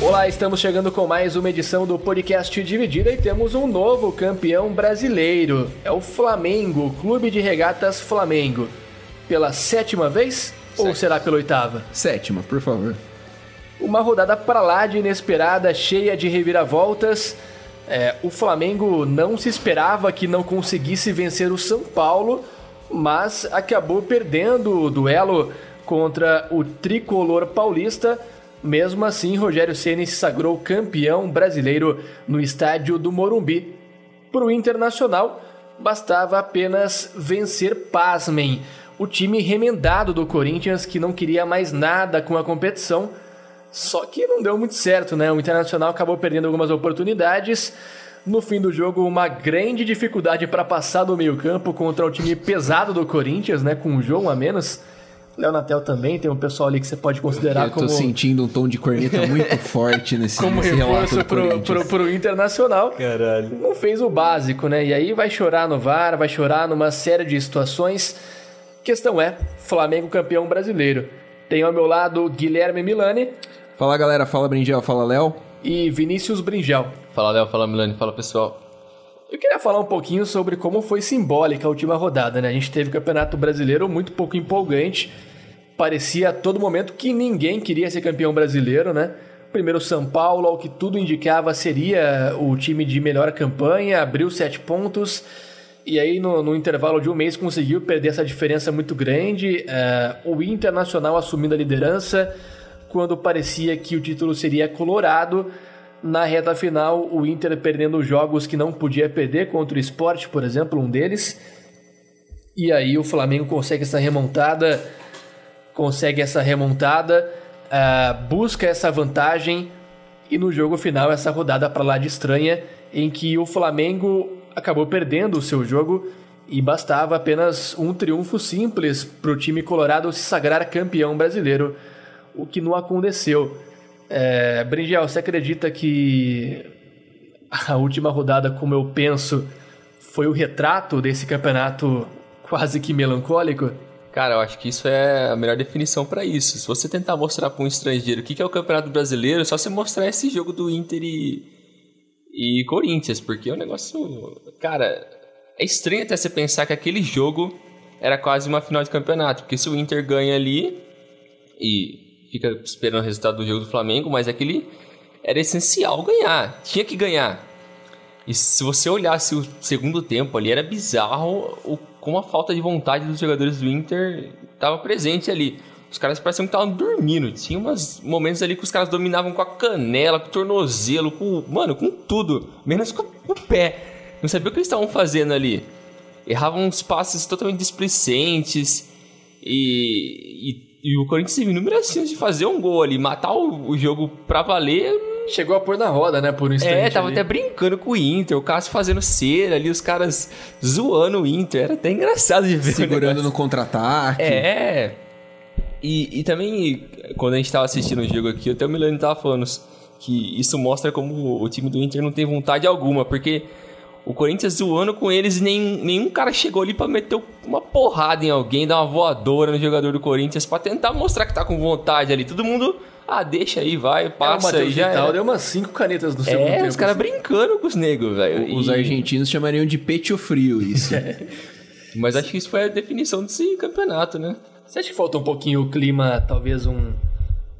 Olá, estamos chegando com mais uma edição do podcast Dividida e temos um novo campeão brasileiro. É o Flamengo, Clube de Regatas Flamengo. Pela sétima vez ou será pela oitava? Sétima, por favor. Uma rodada para lá de inesperada, cheia de reviravoltas. É, o Flamengo não se esperava que não conseguisse vencer o São Paulo, mas acabou perdendo o duelo contra o tricolor paulista. Mesmo assim, Rogério Ceni se sagrou campeão brasileiro no estádio do Morumbi. Para o Internacional, bastava apenas vencer, pasmem, o time remendado do Corinthians que não queria mais nada com a competição. Só que não deu muito certo, né? O Internacional acabou perdendo algumas oportunidades. No fim do jogo, uma grande dificuldade para passar do meio-campo contra o time pesado do Corinthians, né? Com um jogo a menos. Léo Natel também, tem um pessoal ali que você pode considerar Eu tô como. sentindo um tom de corneta muito forte nesse, como nesse relato reforço do pro, pro, pro Internacional. Caralho. Não fez o básico, né? E aí vai chorar no VAR, vai chorar numa série de situações. Questão é, Flamengo campeão brasileiro. Tem ao meu lado Guilherme Milani Fala galera, fala Brinjel, fala Léo. e Vinícius Bringel. Fala Léo, fala Milani, fala pessoal. Eu queria falar um pouquinho sobre como foi simbólica a última rodada, né? A gente teve o Campeonato Brasileiro muito pouco empolgante. Parecia a todo momento que ninguém queria ser campeão brasileiro, né? Primeiro São Paulo, ao que tudo indicava, seria o time de melhor campanha, abriu sete pontos. E aí, no, no intervalo de um mês, conseguiu perder essa diferença muito grande. É, o Internacional assumindo a liderança, quando parecia que o título seria colorado. Na reta final, o Inter perdendo jogos que não podia perder contra o Sport, por exemplo, um deles. E aí o Flamengo consegue essa remontada, consegue essa remontada, ah, busca essa vantagem e no jogo final essa rodada para lá de estranha em que o Flamengo acabou perdendo o seu jogo e bastava apenas um triunfo simples para o time colorado se sagrar campeão brasileiro, o que não aconteceu. É, você acredita que a última rodada, como eu penso, foi o retrato desse campeonato quase que melancólico? Cara, eu acho que isso é a melhor definição pra isso. Se você tentar mostrar pra um estrangeiro o que que é o Campeonato Brasileiro, é só você mostrar esse jogo do Inter e, e Corinthians, porque é um negócio. Cara, é estranho até você pensar que aquele jogo era quase uma final de campeonato, porque se o Inter ganha ali e fica esperando o resultado do jogo do Flamengo, mas aquele era essencial ganhar, tinha que ganhar. E se você olhasse o segundo tempo ali, era bizarro o, como a falta de vontade dos jogadores do Inter estava presente ali. Os caras pareciam que estavam dormindo. Tinha uns momentos ali que os caras dominavam com a canela, com o tornozelo, com. Mano, com tudo. Menos com o pé. Não sabia o que eles estavam fazendo ali. Erravam uns passes totalmente displicentes. E, e, e o Corinthians teve inúmeras chances de fazer um gol ali, matar o, o jogo pra valer. Chegou a pôr na roda, né, por um instante. É, tava ali. até brincando com o Inter, o Cássio fazendo cera ali, os caras zoando o Inter. Era até engraçado de ver. Segurando no contra-ataque. É. E, e também, quando a gente tava assistindo o jogo aqui, até o Milani tava falando que isso mostra como o time do Inter não tem vontade alguma, porque o Corinthians zoando com eles e nenhum, nenhum cara chegou ali pra meter uma porrada em alguém, dar uma voadora no jogador do Corinthians pra tentar mostrar que tá com vontade ali. Todo mundo, ah, deixa aí, vai, É, passa aí, já Vital deu umas cinco canetas no segundo É, tempo. os caras assim. brincando com os negros, velho. Os E- argentinos chamariam de pecho frio isso. Mas acho que isso foi a definição desse campeonato, né? Você acha que falta um pouquinho o clima, talvez um,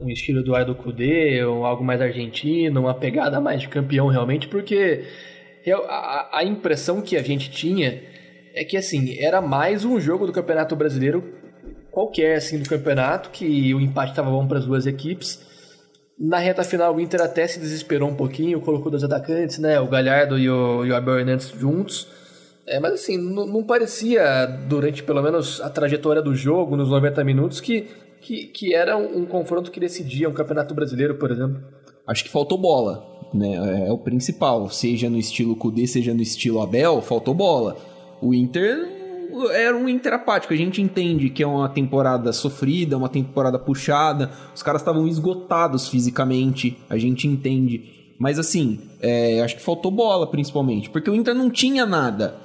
um estilo Eduardo Cudê, ou algo mais argentino, uma pegada mais de campeão realmente? Porque a, a impressão que a gente tinha é que, assim, era mais um jogo do Campeonato Brasileiro qualquer, assim, do campeonato, que o empate estava bom para as duas equipes. Na reta final, o Inter até se desesperou um pouquinho, colocou dois atacantes, né? O Galhardo e o, e o Abel Hernandes juntos. É, mas assim, não, não parecia, durante pelo menos a trajetória do jogo, nos 90 minutos, que, que, que era um, um confronto que decidia um campeonato brasileiro, por exemplo. Acho que faltou bola. Né? É o principal. Seja no estilo Kudê, seja no estilo Abel, faltou bola. O Inter era um Inter apático. A gente entende que é uma temporada sofrida, uma temporada puxada. Os caras estavam esgotados fisicamente. A gente entende. Mas assim, é, acho que faltou bola principalmente. Porque o Inter não tinha nada.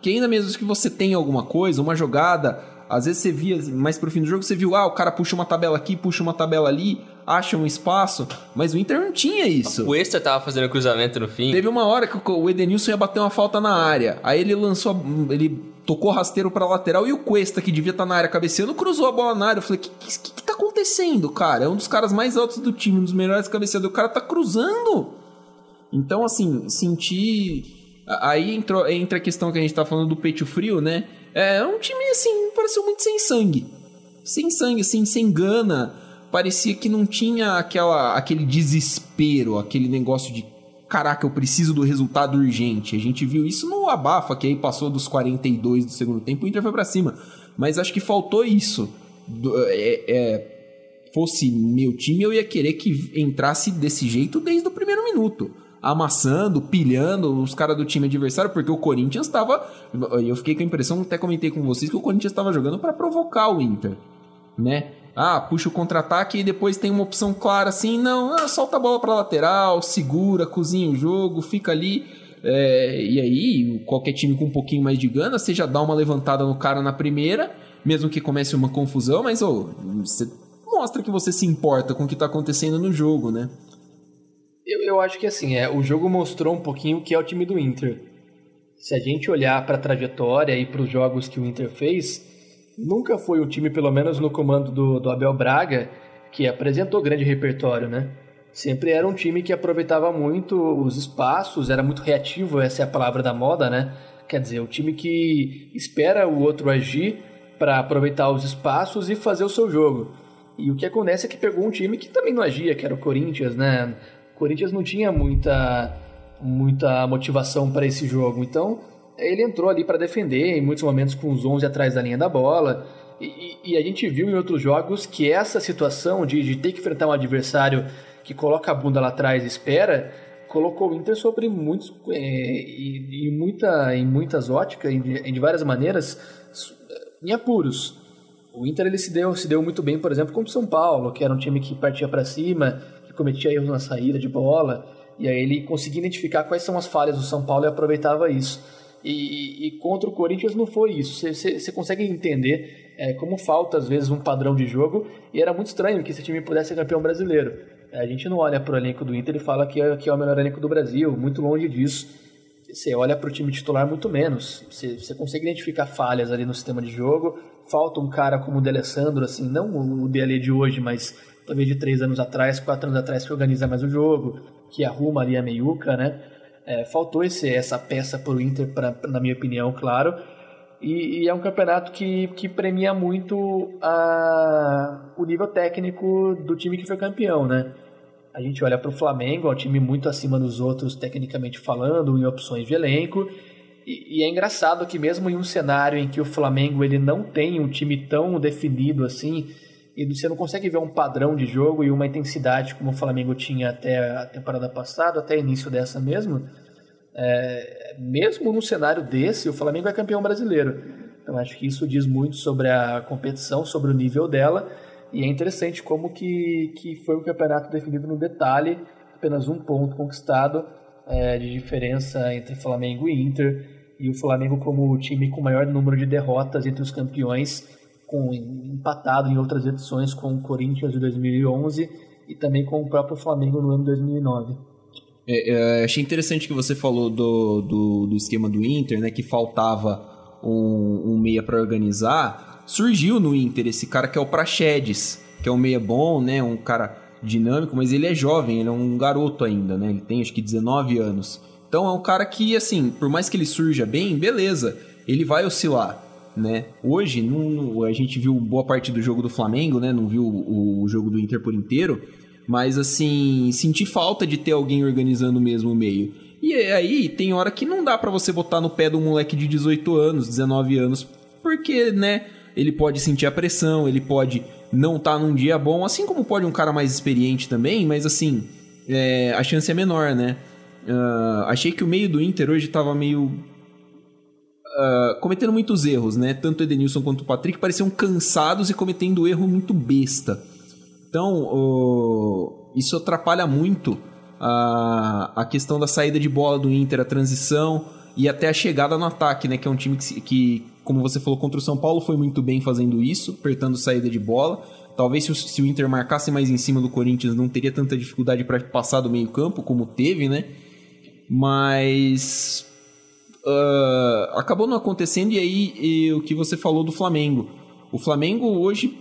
Que ainda mesmo que você tenha alguma coisa, uma jogada, às vezes você via, mais pro fim do jogo, você viu, ah, o cara puxa uma tabela aqui, puxa uma tabela ali, acha um espaço, mas o Inter não tinha isso. O Extra tava fazendo cruzamento no fim. Teve uma hora que o Edenilson ia bater uma falta na área, aí ele lançou, ele tocou rasteiro pra lateral e o Cuesta, que devia estar na área cabeceando, cruzou a bola na área. Eu falei, o que, que, que tá acontecendo, cara? É um dos caras mais altos do time, um dos melhores cabeceadores, o cara tá cruzando. Então, assim, senti Aí entrou, entra a questão que a gente tá falando do peito frio, né? É um time, assim, pareceu muito sem sangue. Sem sangue, assim, sem gana. Parecia que não tinha aquela, aquele desespero, aquele negócio de caraca, eu preciso do resultado urgente. A gente viu isso no Abafa, que aí passou dos 42 do segundo tempo, o Inter foi pra cima. Mas acho que faltou isso. É, é, fosse meu time, eu ia querer que entrasse desse jeito desde o primeiro minuto amassando, pilhando os caras do time adversário, porque o Corinthians estava. Eu fiquei com a impressão, até comentei com vocês, que o Corinthians estava jogando para provocar o Inter, né? Ah, puxa o contra-ataque e depois tem uma opção clara assim, não, ah, solta a bola para lateral, segura, cozinha o jogo, fica ali. É, e aí, qualquer time com um pouquinho mais de gana, você já dá uma levantada no cara na primeira, mesmo que comece uma confusão, mas oh, você mostra que você se importa com o que está acontecendo no jogo, né? Eu, eu acho que assim, é, o jogo mostrou um pouquinho o que é o time do Inter. Se a gente olhar para a trajetória e para os jogos que o Inter fez, nunca foi o time, pelo menos no comando do, do Abel Braga, que apresentou grande repertório, né? Sempre era um time que aproveitava muito os espaços, era muito reativo, essa é a palavra da moda, né? Quer dizer, o time que espera o outro agir para aproveitar os espaços e fazer o seu jogo. E o que acontece é que pegou um time que também não agia, que era o Corinthians, né? Corinthians não tinha muita, muita motivação para esse jogo. Então, ele entrou ali para defender, em muitos momentos com os 11 atrás da linha da bola. E, e, a gente viu em outros jogos que essa situação de, de ter que enfrentar um adversário que coloca a bunda lá atrás e espera, colocou o Inter sobre muitos é, e, e, muita, em muitas óticas, em, de várias maneiras, em apuros. O Inter ele se deu, se deu muito bem, por exemplo, contra o São Paulo, que era um time que partia para cima, que cometia erros na saída de bola, e aí ele conseguia identificar quais são as falhas do São Paulo e aproveitava isso. E, e contra o Corinthians não foi isso. Você consegue entender é, como falta, às vezes, um padrão de jogo, e era muito estranho que esse time pudesse ser campeão brasileiro. É, a gente não olha para o elenco do Inter e fala que é, que é o melhor elenco do Brasil, muito longe disso. Você olha para o time titular muito menos. Você consegue identificar falhas ali no sistema de jogo. Falta um cara como o D'Alessandro, assim, não o DL de hoje, mas talvez de três anos atrás, quatro anos atrás, que organiza mais o jogo, que arruma ali a meiuca, né? É, faltou esse, essa peça para o Inter, pra, na minha opinião, claro. E, e, é um campeonato que, que premia muito a, o nível técnico do time que foi campeão, né? A gente olha para o Flamengo, é um time muito acima dos outros, tecnicamente falando, em opções de elenco. E, e, é engraçado que mesmo em um cenário em que o Flamengo ele não tem um time tão definido assim, e você não consegue ver um padrão de jogo e uma intensidade como o Flamengo tinha até a temporada passada, até o início dessa mesmo, é, mesmo num cenário desse, o Flamengo é campeão brasileiro. Então acho que isso diz muito sobre a competição, sobre o nível dela, e é interessante como que, que foi um campeonato definido no detalhe, apenas um ponto conquistado é, de diferença entre Flamengo e Inter, e o Flamengo como o time com maior número de derrotas entre os campeões, com, empatado em outras edições com o Corinthians de 2011 e também com o próprio Flamengo no ano 2009. É, é, achei interessante que você falou do, do, do, esquema do Inter, né? Que faltava um, um meia para organizar. Surgiu no Inter esse cara que é o Praxedes, que é um meia bom, né? Um cara dinâmico, mas ele é jovem, ele é um garoto ainda, né? Ele tem acho que 19 anos. Então é um cara que, assim, por mais que ele surja bem, beleza, ele vai oscilar né? Hoje, não, a gente viu boa parte do jogo do Flamengo, né? Não viu o, o, jogo do Inter por inteiro. Mas, assim, senti falta de ter alguém organizando mesmo o meio. E aí, tem hora que não dá para você botar no pé do moleque de 18 anos, 19 anos, porque, né? Ele pode sentir a pressão, ele pode não estar tá num dia bom, assim como pode um cara mais experiente também, mas assim, é, a chance é menor, né? Uh, achei que o meio do Inter hoje estava meio uh, cometendo muitos erros, né? Tanto o Edenilson quanto o Patrick pareciam cansados e cometendo erro muito besta. Então, uh, isso atrapalha muito a, a questão da saída de bola do Inter, a transição e até a chegada no ataque, né? Que é um time que, que como você falou, contra o São Paulo foi muito bem fazendo isso, apertando saída de bola. Talvez se o, se o Inter marcasse mais em cima do Corinthians não teria tanta dificuldade para passar do meio campo como teve, né? Mas uh, acabou não acontecendo e aí e o que você falou do Flamengo. O Flamengo hoje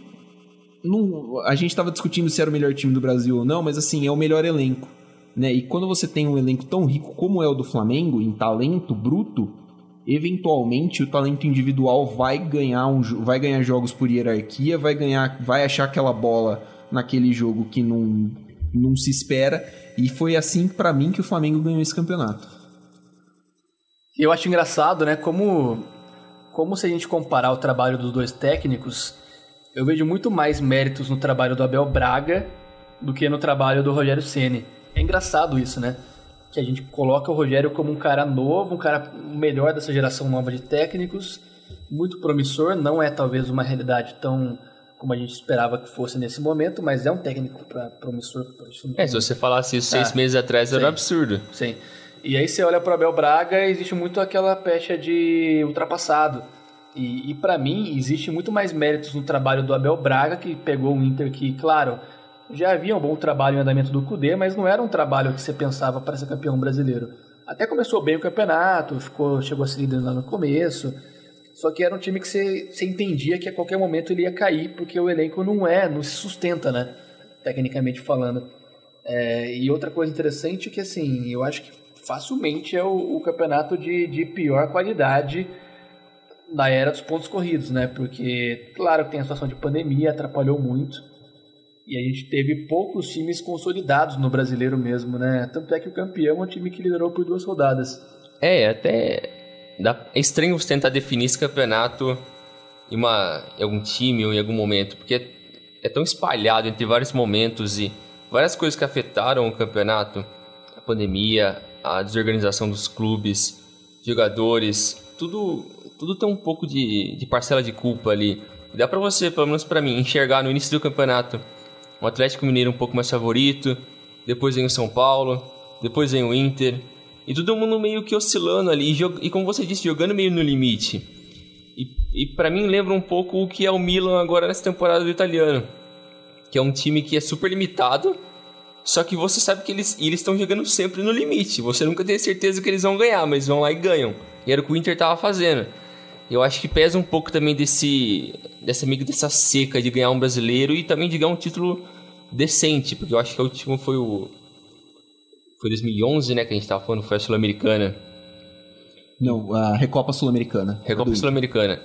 a gente estava discutindo se era o melhor time do Brasil ou não, mas assim é o melhor elenco, né? E quando você tem um elenco tão rico como é o do Flamengo em talento bruto, eventualmente o talento individual vai ganhar um, vai ganhar jogos por hierarquia, vai ganhar, vai achar aquela bola naquele jogo que não não se espera e foi assim para mim que o Flamengo ganhou esse campeonato. Eu acho engraçado, né, como como se a gente comparar o trabalho dos dois técnicos, eu vejo muito mais méritos no trabalho do Abel Braga do que no trabalho do Rogério Ceni. É engraçado isso, né? que a gente coloca o Rogério como um cara novo, um cara melhor dessa geração nova de técnicos, muito promissor, não é talvez uma realidade tão como a gente esperava que fosse nesse momento, mas é um técnico pra, promissor. É, se você falasse isso seis ah, meses atrás, era um absurdo. Sim. E aí você olha para Abel Braga, existe muito aquela pecha de ultrapassado. E, e para mim, existe muito mais méritos no trabalho do Abel Braga, que pegou o Inter que, claro, já havia um bom trabalho em andamento do Cudê, mas não era um trabalho que você pensava para ser campeão brasileiro. Até começou bem o campeonato, ficou, chegou a ser líder lá no começo, só que era um time que você, você entendia que a qualquer momento ele ia cair, porque o elenco não é, não se sustenta, né? Tecnicamente falando. É, e outra coisa interessante é que, assim, eu acho que facilmente é o, o campeonato de, de pior qualidade da era dos pontos corridos, né? Porque, claro tem a situação de pandemia, atrapalhou muito. E a gente teve poucos times consolidados no brasileiro mesmo, né? Tanto é que o campeão é um time que liderou por duas rodadas. É, até dá, é estranho você tentar definir esse campeonato em, uma, em algum time ou em algum momento, porque é, é tão espalhado entre vários momentos e várias coisas que afetaram o campeonato. A pandemia, a desorganização dos clubes, jogadores, tudo, tudo tem um pouco de, de parcela de culpa ali. Dá para você, pelo menos para mim, enxergar no início do campeonato o Atlético Mineiro um pouco mais favorito, depois vem o São Paulo, depois vem o Inter, e todo mundo meio que oscilando ali, e, como você disse, jogando meio no limite. E, e para mim lembra um pouco o que é o Milan agora nessa temporada do italiano, que é um time que é super limitado, só que você sabe que eles estão jogando sempre no limite. Você nunca tem certeza que eles vão ganhar, mas vão lá e ganham. E era o que o Inter estava fazendo. Eu acho que pesa um pouco também desse dessa meio dessa seca de ganhar um brasileiro e também de ganhar um título decente, porque eu acho que o último foi o foi 2011, né, que a gente tava falando, foi a Sul-Americana. Não, a Recopa Sul-Americana. Recopa Sul-Americana.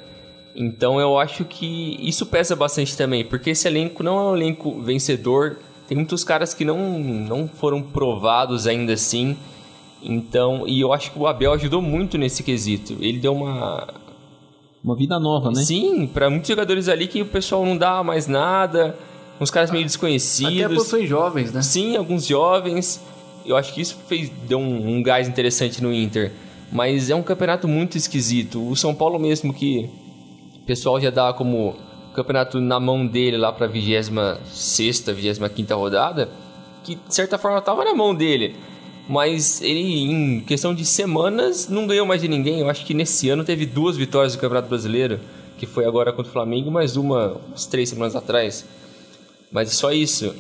Então eu acho que isso pesa bastante também, porque esse elenco não é um elenco vencedor. Tem muitos caras que não, não foram provados ainda assim. Então, e eu acho que o Abel ajudou muito nesse quesito. Ele deu uma uma vida nova, né? Sim, para muitos jogadores ali que o pessoal não dá mais nada, uns caras meio desconhecidos. Até posições jovens, né? Sim, alguns jovens. Eu acho que isso fez deu um, um gás interessante no Inter. Mas é um campeonato muito esquisito. O São Paulo mesmo que o pessoal já dá como campeonato na mão dele lá para 26 25 rodada, que de certa forma estava na mão dele. Mas ele, em questão de semanas, não ganhou mais de ninguém. Eu acho que nesse ano teve duas vitórias do Campeonato Brasileiro, que foi agora contra o Flamengo, mais uma umas três semanas atrás. Mas é só isso.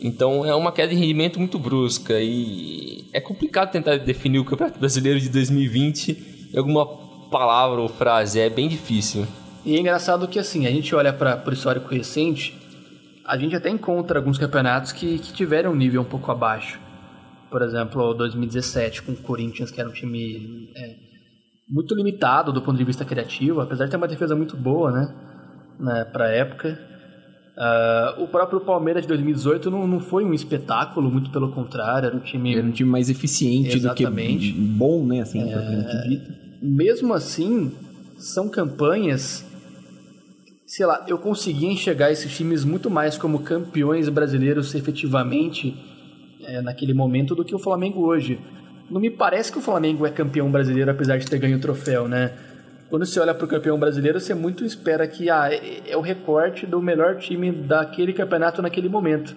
Então é uma queda de rendimento muito brusca e é complicado tentar definir o Campeonato Brasileiro de 2020 em alguma palavra ou frase, é bem difícil. E é engraçado que assim, a gente olha para o histórico recente, a gente até encontra alguns campeonatos que, que tiveram um nível um pouco abaixo por exemplo, 2017 com o Corinthians, que era um time é, muito limitado do ponto de vista criativo, apesar de ter uma defesa muito boa, né, né para época. Uh, o próprio Palmeiras de 2018 não, não foi um espetáculo, muito pelo contrário, era um time... Era um time mais eficiente Exatamente. do que bom, né, assim, é... Mesmo assim, são campanhas sei lá, eu consegui enxergar esses times muito mais como campeões brasileiros efetivamente é, naquele momento do que o Flamengo hoje. Não me parece que o Flamengo é campeão brasileiro, apesar de ter ganho o troféu, né? Quando você olha para o campeão brasileiro, você muito espera que ah, é, é o recorte do melhor time daquele campeonato naquele momento.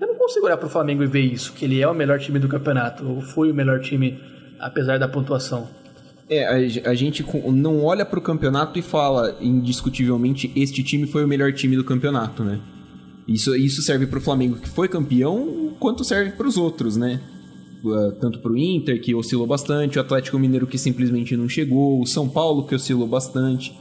Eu não consigo olhar para o Flamengo e ver isso, que ele é o melhor time do campeonato, ou foi o melhor time, apesar da pontuação. É, a, a gente não olha para o campeonato e fala, indiscutivelmente, este time foi o melhor time do campeonato, né? Isso, isso serve para o Flamengo que foi campeão, quanto serve para os outros, né? Uh, tanto para o Inter, que oscilou bastante, o Atlético Mineiro, que simplesmente não chegou, o São Paulo, que oscilou bastante.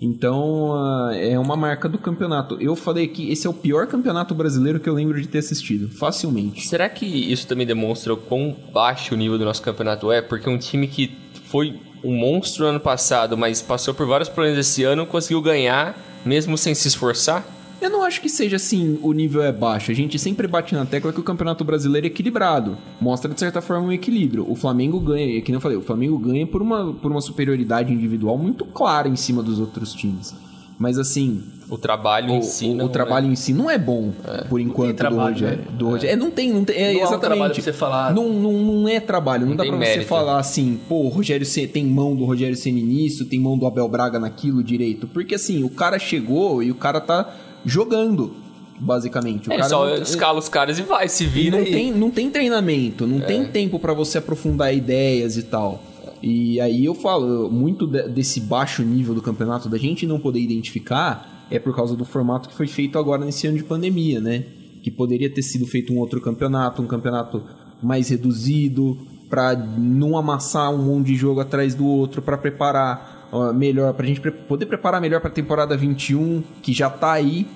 Então, uh, é uma marca do campeonato. Eu falei que esse é o pior campeonato brasileiro que eu lembro de ter assistido, facilmente. Será que isso também demonstra o quão baixo o nível do nosso campeonato é? Porque um time que foi um monstro ano passado, mas passou por vários problemas esse ano, conseguiu ganhar, mesmo sem se esforçar? Eu não acho que seja assim, o nível é baixo. A gente sempre bate na tecla que o Campeonato Brasileiro é equilibrado. Mostra, de certa forma, um equilíbrio. O Flamengo ganha, que eu falei, o Flamengo ganha por uma, por uma superioridade individual muito clara em cima dos outros times. Mas assim. O trabalho o, em si. O, o trabalho é... em si não é bom, é. por enquanto, trabalho, do Rogério. Né? Do Rogério. É. é. não tem. Não tem é, não exatamente. trabalho pra você falar. Não, não, não é trabalho. Não, não dá pra mérito. você falar assim, pô, o Rogério C, tem mão do Rogério Ceni nisso, tem mão do Abel Braga naquilo direito. Porque assim, o cara chegou e o cara tá jogando basicamente. O é, cara só não, escala os caras e vai, se vira não e... Tem, não tem treinamento, não é. tem tempo para você aprofundar ideias e tal. E aí eu falo, muito de, desse baixo nível do campeonato da gente não poder identificar é por causa do formato que foi feito agora nesse ano de pandemia, né? Que poderia ter sido feito um outro campeonato, um campeonato mais reduzido, para não amassar um monte de jogo atrás do outro, para preparar melhor, pra gente pre poder preparar melhor para a temporada 21, que já tá aí,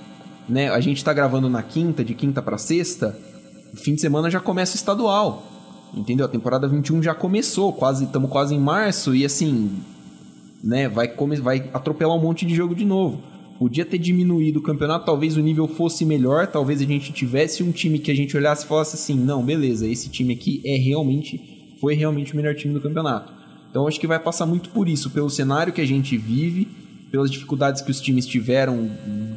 né? A gente tá gravando na quinta, de quinta para sexta, fim de semana já começa o estadual. Entendeu? A temporada 21 já começou, quase estamos quase em março e assim, né, vai vai atropelar um monte de jogo de novo. Podia ter diminuído o campeonato, talvez o nível fosse melhor, talvez a gente tivesse um time que a gente olhasse e falasse assim: "Não, beleza, esse time aqui é realmente foi realmente o melhor time do campeonato". Então acho que vai passar muito por isso, pelo cenário que a gente vive, pelas dificuldades que os times tiveram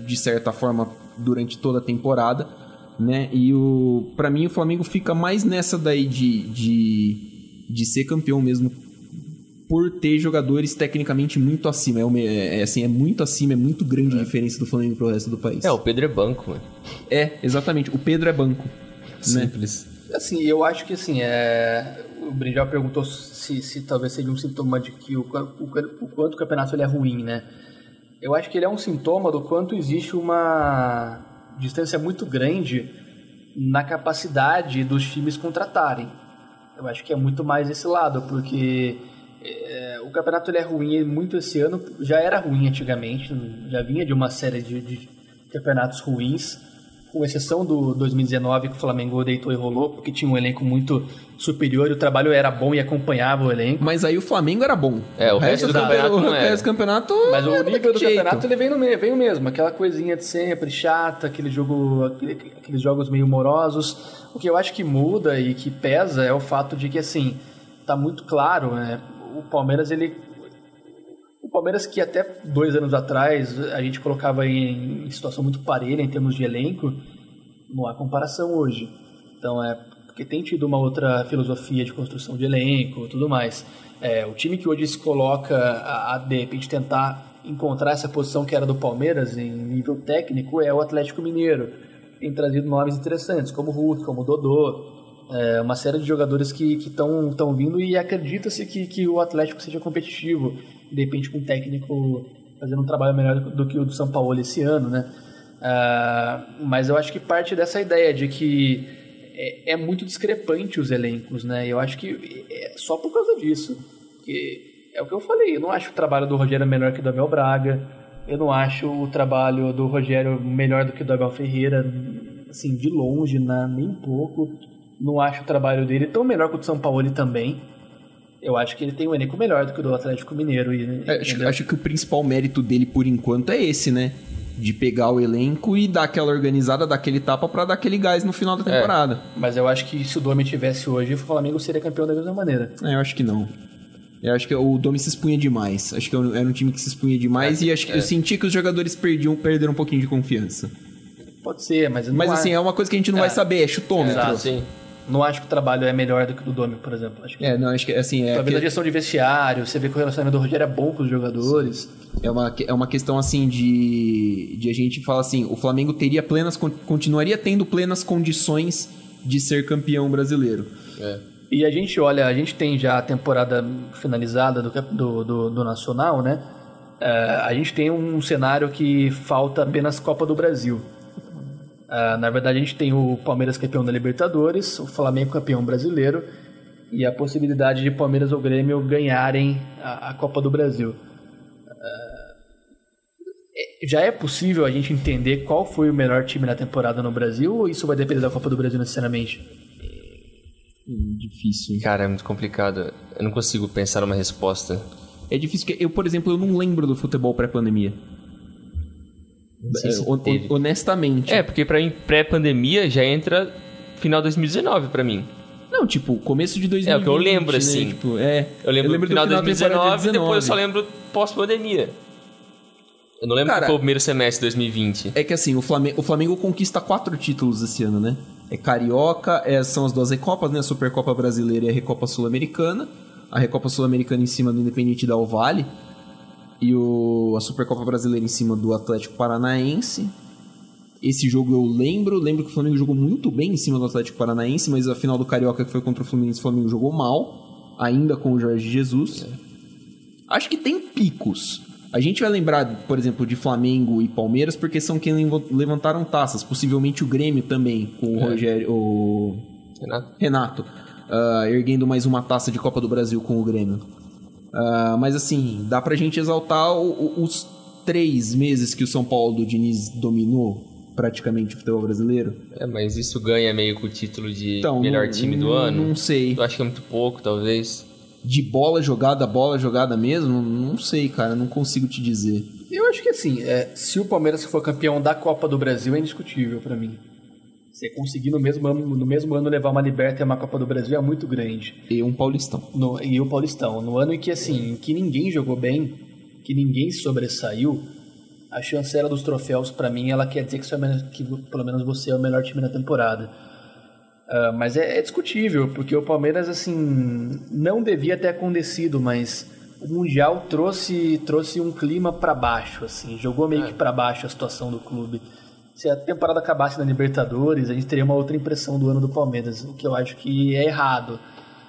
de certa forma durante toda a temporada, né? E o para mim o Flamengo fica mais nessa daí de, de, de ser campeão mesmo por ter jogadores tecnicamente muito acima. É, é, é assim, é muito acima, é muito grande é. a diferença do Flamengo pro resto do país. É, o Pedro é banco, mano. É, exatamente. O Pedro é banco. Né? Simples. Né? Assim, eu acho que assim, é... o Brinjal perguntou se, se talvez seja um sintoma de que o, o, o quanto o campeonato ele é ruim, né? Eu acho que ele é um sintoma do quanto existe uma distância muito grande na capacidade dos times contratarem. Eu acho que é muito mais esse lado, porque é, o campeonato ele é ruim muito esse ano, já era ruim antigamente, já vinha de uma série de, de campeonatos ruins com exceção do 2019 que o Flamengo deitou e rolou, porque tinha um elenco muito superior e o trabalho era bom e acompanhava o elenco. Mas aí o Flamengo era bom. É, o, o resto, do campeonato, o resto do campeonato Mas o nível do jeito. campeonato ele vem no meio, vem o mesmo, aquela coisinha de sempre, chata, aquele jogo, aquele, aqueles jogos meio morosos. O que eu acho que muda e que pesa é o fato de que assim, tá muito claro, né? O Palmeiras ele Palmeiras que até dois anos atrás a gente colocava em, situação muito parelha em termos de elenco, não há comparação hoje. Então é porque tem tido uma outra filosofia de construção de elenco, tudo mais. É, o time que hoje se coloca a, a de repente tentar encontrar essa posição que era do Palmeiras em nível técnico é o Atlético Mineiro. Tem trazido nomes interessantes, como Hulk, como Dodô, é, uma série de jogadores que estão vindo e acredita-se que, que o Atlético seja competitivo de repente com um técnico fazendo um trabalho melhor do que o do São Paulo esse ano, né? Uh, mas eu acho que parte dessa ideia de que é, é, muito discrepante os elencos, né? Eu acho que é só por causa disso. Que é o que eu falei, eu não acho o trabalho do Rogério melhor que o do Abel Braga, eu não acho o trabalho do Rogério melhor do que o do Abel Ferreira, assim, de longe, né? nem pouco. Não acho o trabalho dele tão melhor que o do São Paulo também eu acho que ele tem um elenco melhor do que o do Atlético Mineiro. E, é, acho, acho, que o principal mérito dele, por enquanto, é esse, né? De pegar o elenco e dar aquela organizada, dar aquele tapa para dar aquele gás no final da é, temporada. É, mas eu acho que se o Domi tivesse hoje, o Flamengo seria campeão da mesma maneira. É, eu acho que não. Eu acho que o Domi se expunha demais. Acho que era um time que se expunha demais é, e acho que eu senti que os jogadores perdiam, perderam um pouquinho de confiança. Pode ser, mas Mas assim, é uma coisa que a gente não vai saber, é chutômetro. Exato, sim. Não acho que o trabalho é melhor do que o do Domi, por exemplo. Acho que É, não, acho que assim, é, talvez a que- gestão de vestiário, você vê que o relacionamento do Rogério é bom com os jogadores. é, uma, é uma questão assim de, de a gente falar assim, o Flamengo teria plenas, con- continuaria tendo plenas condições de ser campeão brasileiro. É. E a gente olha, a gente tem já a temporada finalizada do, do, do, do Nacional, né? É, a gente tem um cenário que falta apenas Copa do Brasil. É, na verdade, a gente tem o Palmeiras campeão da Libertadores, o Flamengo campeão brasileiro e a possibilidade de Palmeiras ou Grêmio ganharem a, a Copa do Brasil. É, já é possível a gente entender qual foi o melhor time na temporada no Brasil ou isso vai depender da Copa do Brasil necessariamente? Hum, Difícil. Cara, é muito complicado. Eu não consigo pensar numa resposta. É difícil que eu, por exemplo, eu não lembro do futebol pré-pandemia. É, se teve. honestamente. É, porque pra mim, pré-pandemia já entra final 2019 pra mim. Não, tipo, começo de 2020. É, o que eu lembro, né? assim. Tipo, é. Eu lembro, do final de da temporada 2019 e depois eu só lembro pós-pandemia. Eu não lembro Cara, qual foi o primeiro semestre de 2020. É que assim, o Flamengo, o Flamengo conquista quatro títulos esse ano, né? É Carioca, é- são as duas Recopas, né? A Supercopa Brasileira e a Recopa Sul-Americana. A Recopa Sul-Americana em cima do Independente da Vale. E o, a Supercopa Brasileira em cima do Atlético Paranaense. Esse jogo eu lembro. Lembro que o Flamengo jogou muito bem em cima do Atlético Paranaense, mas a final do Carioca que foi contra o Fluminense, o Flamengo jogou mal. Ainda com o Jorge Jesus. Acho que tem picos. A gente vai lembrar, por exemplo, de Flamengo e Palmeiras, porque são quem levantaram taças. Possivelmente o Grêmio também, com o Rogério. O Renato? Renato. ah, erguendo mais uma taça de Copa do Brasil com o Grêmio. Ah, mas assim, dá pra gente exaltar o- o- os três meses que o São Paulo do Diniz dominou praticamente o futebol brasileiro. É, mas isso ganha meio com o título de Então, melhor não- time do não- ano? Não sei. Eu acho que é muito pouco, talvez. De bola jogada, bola jogada mesmo? Não sei, cara. Não consigo te dizer. Eu acho que assim, é, se o Palmeiras for campeão da Copa do Brasil é indiscutível pra mim. Você conseguir no mesmo, ano, no mesmo ano levar uma Liberta e uma Copa do Brasil é muito grande. E um paulistão. No, e o Paulistão, no ano em que assim, que ninguém jogou bem, que ninguém sobressaiu, a chancela dos troféus pra mim ela quer dizer que, você é melhor- que pelo menos você é o melhor time na temporada. Ah, mas é, é discutível, porque o Palmeiras assim não devia ter acontecido, mas o mundial trouxe trouxe um clima pra baixo, assim, jogou meio que pra baixo a situação do clube. Se a temporada acabasse na Libertadores, a gente teria uma outra impressão do ano do Palmeiras, o que eu acho que é errado.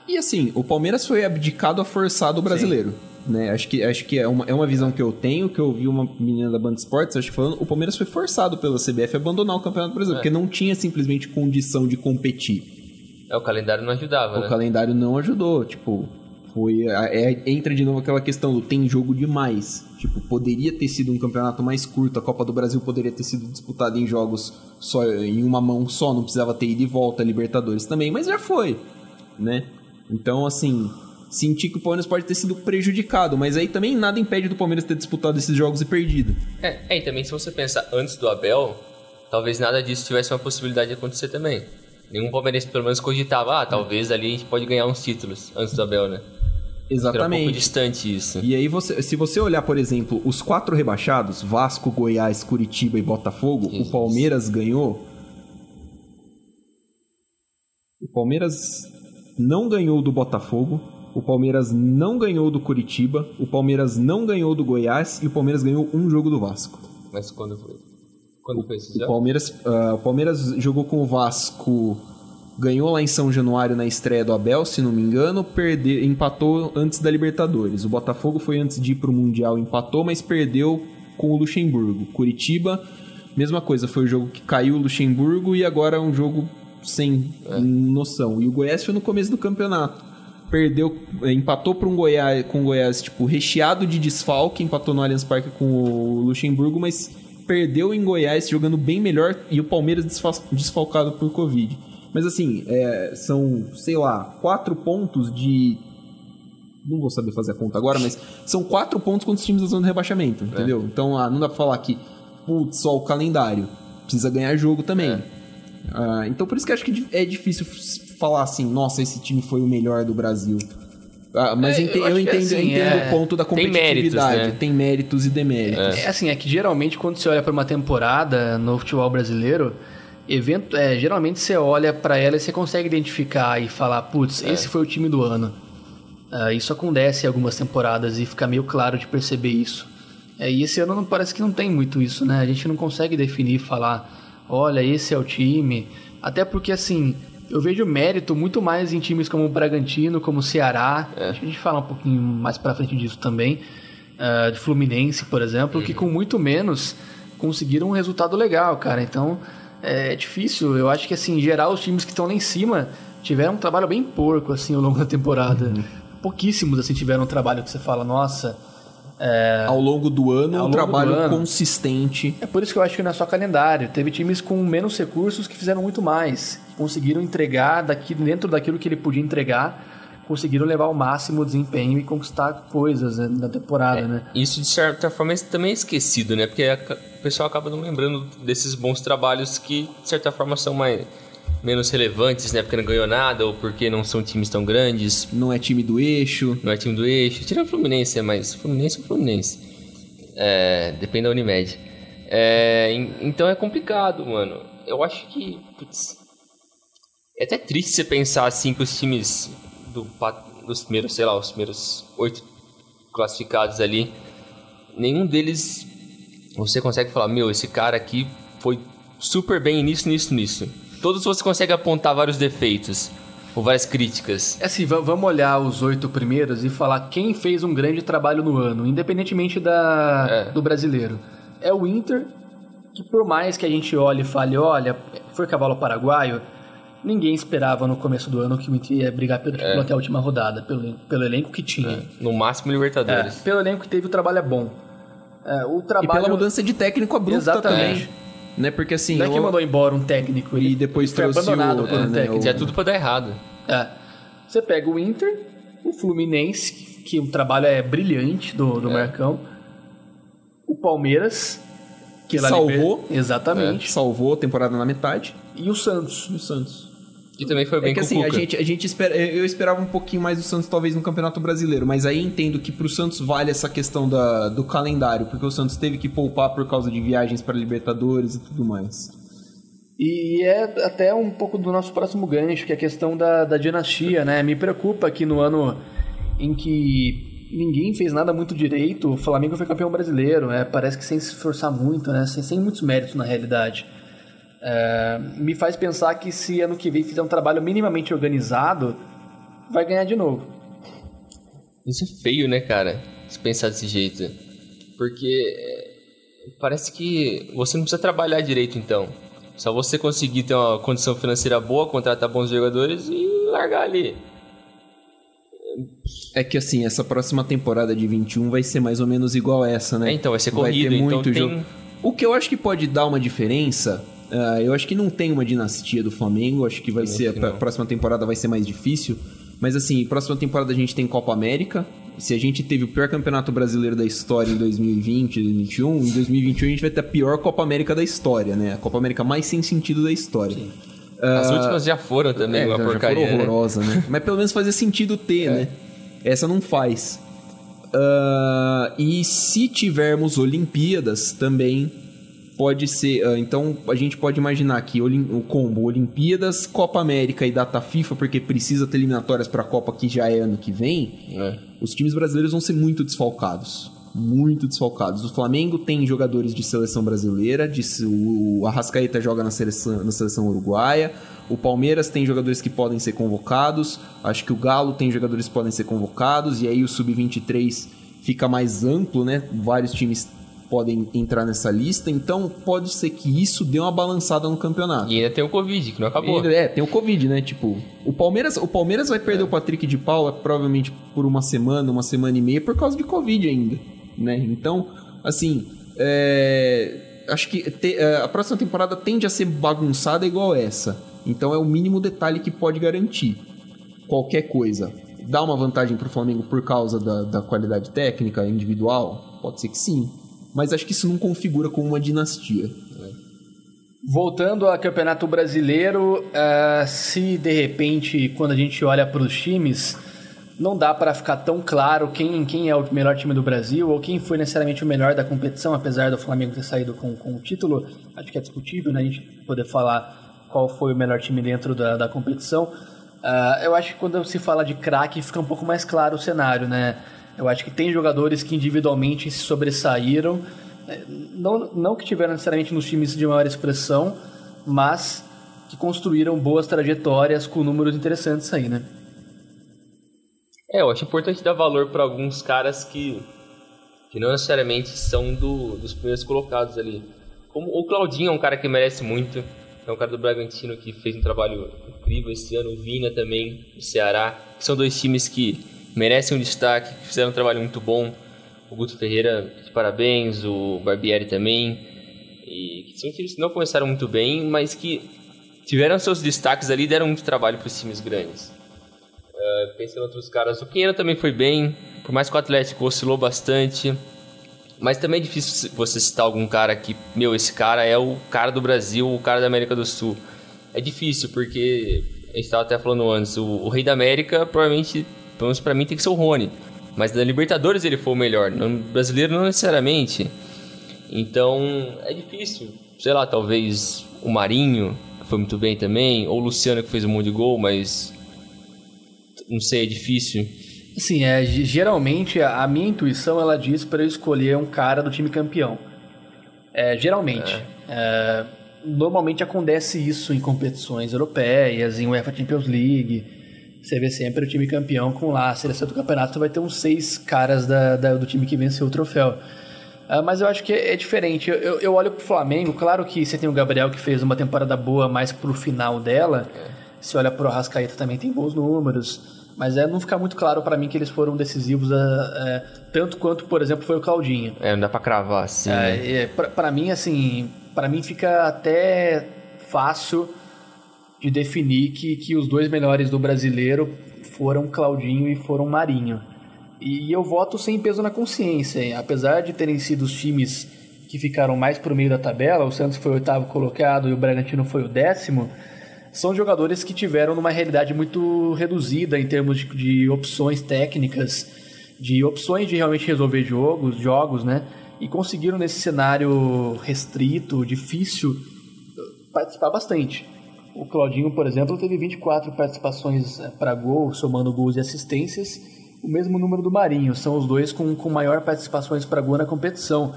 E assim, o Palmeiras foi abdicado a forçar do brasileiro. Né? Acho que, acho que é, uma, é uma visão que eu tenho, que eu vi uma menina da Band Esportes, acho que falando, o Palmeiras foi forçado pela CBF a abandonar o Campeonato Brasileiro, porque não tinha simplesmente condição de competir. É, o calendário não ajudava, O né? calendário não ajudou, tipo, foi é- entra de novo aquela questão do tem jogo demais. Tipo, poderia ter sido um campeonato mais curto, a Copa do Brasil poderia ter sido disputada em jogos só em uma mão só, não precisava ter ido e volta, Libertadores também, mas já foi, né? Então, assim, senti que o Palmeiras pode ter sido prejudicado, mas aí também nada impede do Palmeiras ter disputado esses jogos e perdido. É, é, e também se você pensar antes do Abel, talvez nada disso tivesse uma possibilidade de acontecer também. Nenhum palmeirense pelo menos cogitava, ah, talvez ali a gente pode ganhar uns títulos antes do Abel, né? Era um pouco Exatamente. distante isso. E aí, você, se você olhar, por exemplo, os quatro rebaixados, Vasco, Goiás, Curitiba e Botafogo, Jesus. o Palmeiras ganhou. O Palmeiras não ganhou do Botafogo, o Palmeiras não ganhou do Curitiba, o Palmeiras não ganhou do Goiás e o Palmeiras ganhou um jogo do Vasco. Mas quando foi? Quando foi esse O? Palmeiras, ah, o Palmeiras jogou com o Vasco, ganhou lá em São Januário na estreia do Abel, se não me engano, perdeu, empatou antes da Libertadores. O Botafogo foi antes de ir pro Mundial, empatou, mas perdeu com o Luxemburgo. Curitiba, mesma coisa, foi o jogo que caiu o Luxemburgo e agora é um jogo sem noção. E o Goiás foi no começo do campeonato. Perdeu, empatou para um Goiás, com o Goiás, tipo, recheado de desfalque, empatou no Allianz Parque com o Luxemburgo, mas perdeu em Goiás jogando bem melhor e o Palmeiras desfal- desfalcado por Covid. Mas assim, é, são, sei lá, quatro pontos de. Não vou saber fazer a conta agora, mas são quatro pontos contra os times da zona de rebaixamento, entendeu? Então ah, não dá pra falar que, putz, só o calendário. Precisa ganhar jogo também. Ah, então por isso que acho que é difícil falar assim, nossa, esse time foi o melhor do Brasil. Ah, mas É, ente- eu eu, que entendo, assim, entendo é- o ponto da tem méritos, competitividade. né? Tem méritos e deméritos. É assim, é que geralmente quando você olha para uma temporada no futebol brasileiro, evento, é, geralmente você olha para ela e você consegue identificar e falar, putz, É. esse foi o time do ano. Ah, isso acontece em algumas temporadas e fica meio claro de perceber isso. É, e esse ano não parece que não tem muito isso, né? A gente não consegue definir, falar, olha, esse é o time. Até porque, assim, eu vejo mérito muito mais em times como o Bragantino, como o Ceará. A gente fala um pouquinho mais pra frente disso também. ah, de Fluminense, por exemplo, que com muito menos conseguiram um resultado legal, cara. Então, é difícil. Eu acho que, assim, em geral, os times que estão lá em cima tiveram um trabalho bem porco, assim, ao longo da temporada. Pouquíssimos, assim, tiveram um trabalho que você fala, nossa... É, Ao longo do ano, um longo do trabalho ano. consistente. é por isso que eu acho que não é só calendário. Teve times com menos recursos que fizeram muito mais. Conseguiram entregar daqui, dentro daquilo que ele podia entregar, conseguiram levar ao máximo o desempenho e conquistar coisas né, na temporada, né? Isso, de certa forma, também é esquecido, né? Porque a- o pessoal acaba não lembrando desses bons trabalhos que, de certa forma, são mais, menos relevantes, né? Porque não ganhou nada ou porque não são times tão grandes. Não é time do eixo. Não é time do eixo. Tira o Fluminense, é mais Fluminense ou Fluminense. É, depende da Unimed. É, en- então é complicado, mano. Eu acho que. putz, é até triste você pensar assim que os times do, dos primeiros, sei lá, os primeiros oito classificados ali, nenhum deles você consegue falar, meu, esse cara aqui foi super bem nisso, nisso, nisso. Todos você consegue apontar vários defeitos ou várias críticas. É assim, va- vamos olhar os oito primeiros e falar quem fez um grande trabalho no ano, independentemente da, É. do brasileiro. É o Inter, que por mais que a gente olhe e fale, olha, foi cavalo paraguaio, ninguém esperava no começo do ano que o Inter ia brigar pelo título até a última rodada, pelo, pelo elenco que tinha. No máximo É, Libertadores. pelo elenco que teve, o trabalho é bom. É, o E trabalho... pela mudança de técnico abrupta Exatamente. também. Né? Porque assim. Não é que mandou embora um técnico, E depois foi trouxe abandonado o- por um é, né, técnico. Tinha tudo pra dar errado. É. Você pega o Inter, o Fluminense, que, o trabalho é brilhante do, do Marcão. O Palmeiras, que Salvou. liber- Exatamente. salvou a temporada na metade. E o Santos. E o Santos. Que também foi bem É que assim, a gente, a gente espera, eu esperava um pouquinho mais do Santos, talvez, no Campeonato Brasileiro, mas aí entendo que pro Santos vale essa questão da, do calendário, porque o Santos teve que poupar por causa de viagens para Libertadores e tudo mais. E é até um pouco do nosso próximo gancho, que é a questão da, da dinastia, né? Me preocupa que no ano em que ninguém fez nada muito direito, o Flamengo foi campeão brasileiro, né? Parece que sem se esforçar muito, né? Sem, sem muitos méritos na realidade. É, me faz pensar que se ano que vem fizer um trabalho minimamente organizado, vai ganhar de novo. Isso é feio, né, cara? Se pensar desse jeito. Porque é, parece que você não precisa trabalhar direito, então. Só você conseguir ter uma condição financeira boa, contratar bons jogadores e largar ali. É que assim, essa próxima temporada de 21 vai ser mais ou menos igual a essa, né? É, então, vai ser ter corrido, então muito tem- jogo. O que eu acho que pode dar uma diferença, ah, eu acho que não tem uma dinastia do Flamengo, acho que vai Também ser, que a próxima temporada vai ser mais difícil, mas assim, próxima temporada a gente tem Copa América, se a gente teve o pior campeonato brasileiro da história em 2020, 2021, em 2021 a gente vai ter a pior Copa América da história, né? A Copa América mais sem sentido da história. As últimas já foram também, É, uma já, já porcaria. foram né? horrorosa, né? Mas pelo menos fazia sentido ter, né? Essa não faz. Ah, e se tivermos Olimpíadas, também pode ser. ah, então a gente pode imaginar que o combo Olimpíadas, Copa América e data FIFA, porque precisa ter eliminatórias para a Copa que já é ano que vem. É. Os times brasileiros vão ser muito desfalcados. Muito desfalcados. O Flamengo tem jogadores de seleção brasileira, de, o Arrascaeta joga na seleção, na seleção uruguaia. O Palmeiras tem jogadores que podem ser convocados. Acho que o Galo tem jogadores que podem ser convocados. E aí o Sub-23 fica mais amplo, né? Vários times podem entrar nessa lista. Então pode ser que isso dê uma balançada no campeonato. E ainda tem o Covid, que não acabou. Ele- É, tem o Covid, né? Tipo, o Palmeiras, o Palmeiras vai perder o Patrick de Paula provavelmente por uma semana, uma semana e meia, por causa de Covid ainda, né? Então, assim, é, acho que te- é, a próxima temporada tende a ser bagunçada igual essa. Então é o mínimo detalhe que pode garantir qualquer coisa. Dá uma vantagem pro Flamengo por causa da, da qualidade técnica individual? Pode ser que sim. Mas acho que isso não configura como uma dinastia. Voltando ao Campeonato Brasileiro, ah, se de repente, quando a gente olha para os times, não dá para ficar tão claro quem, quem é o melhor time do Brasil ou quem foi necessariamente o melhor da competição, apesar do Flamengo ter saído com, com o título. Acho que é discutível né, a gente poder falar qual foi o melhor time dentro da, da competição. Uh, eu acho que quando se fala de craque fica um pouco mais claro o cenário, né? Eu acho que tem jogadores que individualmente se sobressaíram, é, não, não que tiveram necessariamente nos times de maior expressão, mas que construíram boas trajetórias com números interessantes aí, né? É, eu acho importante dar valor para alguns caras que, que não necessariamente são do, dos primeiros colocados ali. Como o Claudinho é um cara que merece muito, é um cara do Bragantino que fez um trabalho incrível esse ano, o Vina também, do Ceará, que são dois times que merecem um destaque, que fizeram um trabalho muito bom. O Guto Ferreira, parabéns, o Barbieri também. E são times que não começaram muito bem, mas que tiveram seus destaques ali e deram muito trabalho para os times grandes. Uh, pensando em outros caras, o Pinheiro também foi bem, por mais que o Atlético oscilou bastante. Mas também é difícil você citar algum cara que, meu, esse cara é o cara do Brasil, o cara da América do Sul. É difícil, porque a gente estava até falando antes, o, o Rei da América provavelmente pelo menos pra mim tem que ser o Rony. Mas da Libertadores ele foi o melhor. No brasileiro não necessariamente. Então é difícil. Sei lá, talvez o Marinho, que foi muito bem também. Ou o Luciano, que fez um monte de gol, mas. Não sei, é difícil. Sim, é, geralmente a minha intuição ela diz para eu escolher um cara do time campeão. É, geralmente. É. É, normalmente acontece isso em competições europeias, em UEFA Champions League. Você vê sempre o time campeão com lá a seleção do campeonato, vai ter uns seis caras da, da do time que venceu o troféu. Uh, mas eu acho que é, é diferente. Eu, eu, eu olho pro Flamengo, claro que você tem o Gabriel que fez uma temporada boa mais pro final dela. É. Se olha pro Arrascaeta também tem bons números. Mas é, não fica muito claro para mim que eles foram decisivos a, a, é, tanto quanto, por exemplo, foi o Claudinho. É, não dá pra cravar assim. É, né? é, pra, pra mim, assim, para mim fica até fácil de definir que, que os dois melhores do brasileiro foram Claudinho e foram Marinho. E eu voto sem peso na consciência, apesar de terem sido os times que ficaram mais pro meio da tabela, o Santos foi o oitavo colocado e o Bragantino foi o décimo, são jogadores que tiveram uma realidade muito reduzida em termos de, de opções técnicas, de opções de realmente resolver jogos, jogos, né? E conseguiram nesse cenário restrito, difícil, participar bastante. O Claudinho, por exemplo, teve 24 participações eh, para gol, somando gols e assistências, o mesmo número do Marinho. São os dois com, com maior participações para gol na competição.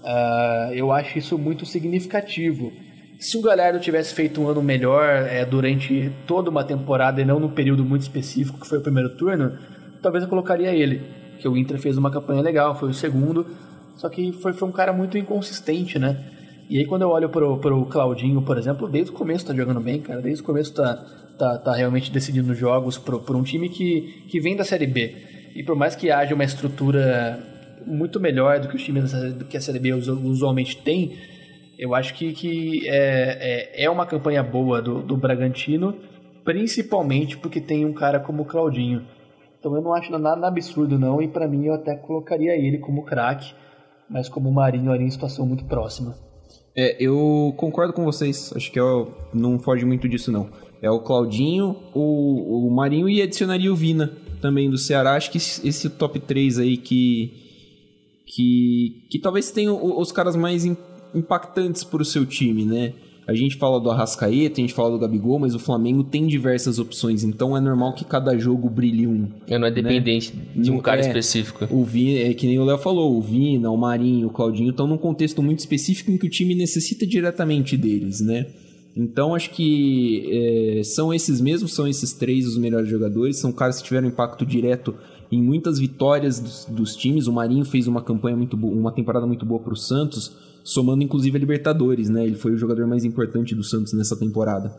Uh, eu acho isso muito significativo. Se o Galhardo tivesse feito um ano melhor é, durante toda uma temporada e não num período muito específico, que foi o primeiro turno, talvez eu colocaria ele. Que o Inter fez uma campanha legal, foi o segundo, só que foi, foi um cara muito inconsistente, né? E aí quando eu olho pro, pro Claudinho, por exemplo, desde o começo tá jogando bem, cara. Desde o começo tá, tá, tá realmente decidindo jogos por um time que, que vem da Série B. E por mais que haja uma estrutura muito melhor do que os times do que a Série B usualmente tem, eu acho que, que é, é, é uma campanha boa do, do Bragantino, principalmente porque tem um cara como o Claudinho. Então eu não acho nada absurdo não, e para mim eu até colocaria ele como craque, mas como o Marinho ali em situação muito próxima. É, eu concordo com vocês. Acho que eu, não foge muito disso, não. É o Claudinho, o, o Marinho e adicionaria o Vina também do Ceará. Acho que esse top 3 aí que. que, que talvez tenham os caras mais impactantes para o seu time, né? A gente fala do Arrascaeta, a gente fala do Gabigol, mas o Flamengo tem diversas opções, então é normal que cada jogo brilhe um. É, não é dependente né? de um cara é, específico. O Vina, é que nem o Léo falou, o Vina, o Marinho, o Claudinho estão num contexto muito específico em que o time necessita diretamente deles, né? Então acho que é, são esses mesmos, são esses três os melhores jogadores, são caras que tiveram impacto direto em muitas vitórias dos, dos times. O Marinho fez uma campanha muito boa, uma temporada muito boa para o Santos somando inclusive a Libertadores, né? Ele foi o jogador mais importante do Santos nessa temporada.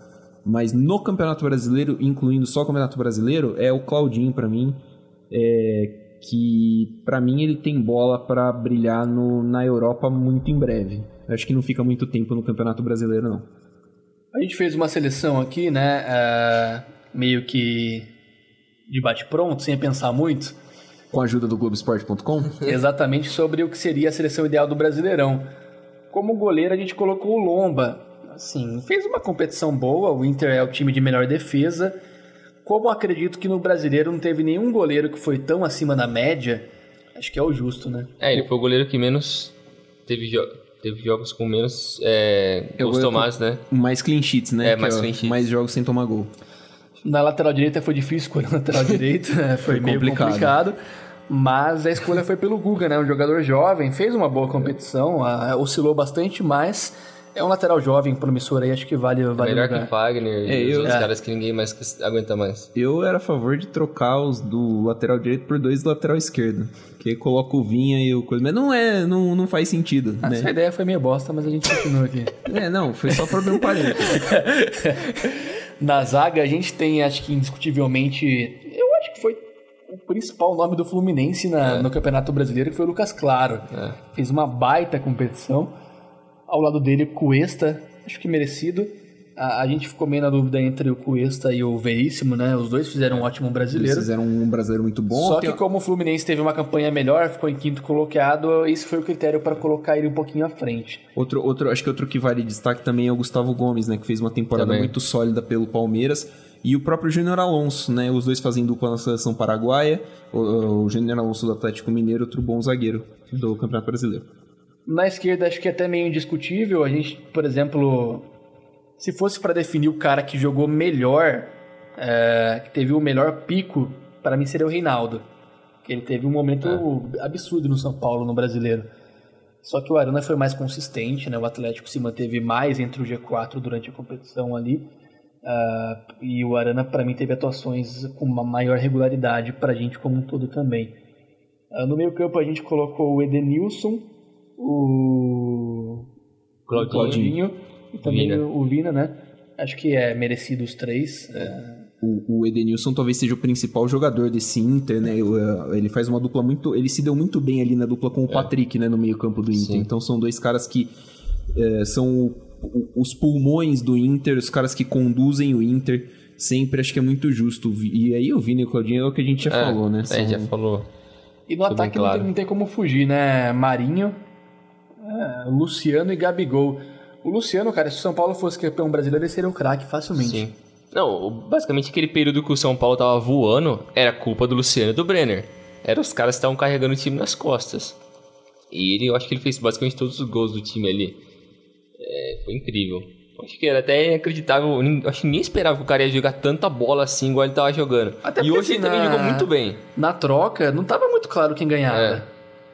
Mas no Campeonato Brasileiro, incluindo só o Campeonato Brasileiro, é o Claudinho para mim, é, que para mim ele tem bola para brilhar no, na Europa muito em breve. Acho que não fica muito tempo no Campeonato Brasileiro não. A gente fez uma seleção aqui, né? Uh, meio que de bate pronto, sem pensar muito. Com a ajuda do Globoesporte.com? Exatamente sobre o que seria a seleção ideal do Brasileirão. Como goleiro, a gente colocou o Lomba. Assim, fez uma competição boa, o Inter é o time de melhor defesa. como acredito que no brasileiro não teve nenhum goleiro que foi tão acima da média, acho que é o justo, né? É, ele foi o goleiro que menos teve, jo teve jogos com menos é, Eu gols tomados, né? Mais clean sheets, né? É, Que mais clean sheets. Mais jogos sem tomar gol. Na lateral direita foi difícil escolher o lateral direito, né? foi, Foi meio complicado. complicado. Mas a escolha foi pelo Guga, né? Um jogador jovem, fez uma boa competição, ah, oscilou bastante, mas é um lateral jovem, promissor aí, acho que vale, vale o Melhor lugar. que Fagner É, e os eu- outros é. caras que ninguém mais aguenta mais. Eu era a favor de trocar os do lateral direito por dois do lateral esquerdo. Que coloca o Vinha e o coisa. Mas não é, não, não faz sentido, Essa né? ideia foi meio bosta, mas a gente continua aqui. É, não, foi só pra abrir um parênteses. Na zaga, a gente tem, acho que indiscutivelmente, o principal nome do Fluminense na- no Campeonato Brasileiro, que foi o Lucas Claro. É. Fez uma baita competição. Ao lado dele, Cuesta, acho que merecido. A, a gente ficou meio na dúvida entre o Cuesta e o Veríssimo, né? Os dois fizeram um ótimo Eles brasileiro. fizeram um brasileiro muito bom. Só Tem- que como o Fluminense teve uma campanha melhor, ficou em quinto colocado, esse foi o critério para colocar ele um pouquinho à frente. Outro, outro, acho que outro que vale destaque também é o Gustavo Gomes, né? Que fez uma temporada Também. muito sólida pelo Palmeiras. E o próprio Júnior Alonso, né? Os dois fazem dupla na seleção paraguaia. O, o Júnior Alonso do Atlético Mineiro, outro bom zagueiro do Campeonato Brasileiro. Na esquerda, acho que é até meio indiscutível. A gente, por exemplo, se fosse para definir o cara que jogou melhor, é, que teve o melhor pico, para mim seria o Reinaldo. Ele teve um momento absurdo no São Paulo, no brasileiro. Só que o Arana foi mais consistente, né? O Atlético se manteve mais entre o G4 durante a competição ali. Ah, e o Arana, para mim, teve atuações com uma maior regularidade para a gente como um todo também. Ah, no meio campo, a gente colocou o Edenilson, o Claudinho. Claudinho e também Vina. o Vina, né? Acho que é merecido os três. É, O, o Edenilson talvez seja o principal jogador desse Inter, né? O- Ele faz uma dupla muito. Ele se deu muito bem ali na dupla com o Patrick, né? No meio-campo do Inter. Sim. Então são dois caras que é, são os pulmões do Inter, os caras que conduzem o Inter. Sempre acho que é muito justo. E aí o Vini e o Claudinho é o que a gente já É, falou, né? É, São- já falou. E no Tudo ataque bem não, claro. tem, não tem como fugir, né? Marinho, é, Luciano e Gabigol. O Luciano, cara, se o São Paulo fosse campeão brasileiro, ele seria um craque facilmente. Sim. Não, basicamente aquele período que o São Paulo tava voando era culpa do Luciano e do Brenner. Era os caras que estavam carregando o time nas costas. E ele, eu acho que ele fez basicamente todos os gols do time ali. É, foi incrível. Eu Acho que era até inacreditável. Acho que ninguém esperava que o cara ia jogar tanta bola assim igual ele tava jogando. Até e hoje ele assim, também na- jogou muito bem. Na troca, não tava muito claro quem ganhava. É,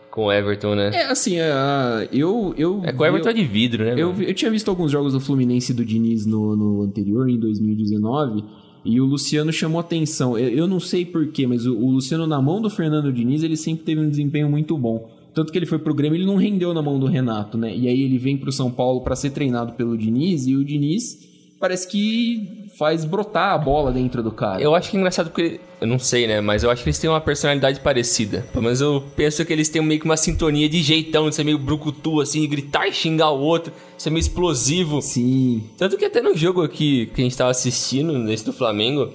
com o Everton, né? É, assim, é, eu, eu. É, com o Everton é de vidro, né? Eu, eu tinha visto alguns jogos do Fluminense e do Diniz no, no anterior, em 2019, e o Luciano chamou atenção. Eu, eu não sei porquê, mas o, o Luciano, na mão do Fernando Diniz, ele sempre teve um desempenho muito bom. Tanto que ele foi pro Grêmio, ele não rendeu na mão do Renato, né? E aí ele vem pro São Paulo para ser treinado pelo Diniz, e o Diniz parece que faz brotar a bola dentro do cara. Eu acho que é engraçado porque. Eu não sei, né? Mas eu acho que eles têm uma personalidade parecida. Pelo menos eu penso que eles têm meio que uma sintonia de jeitão, de ser meio brucutu, assim, gritar e xingar o outro, ser meio explosivo. Sim. Tanto que até no jogo aqui que a gente tava assistindo, nesse do Flamengo,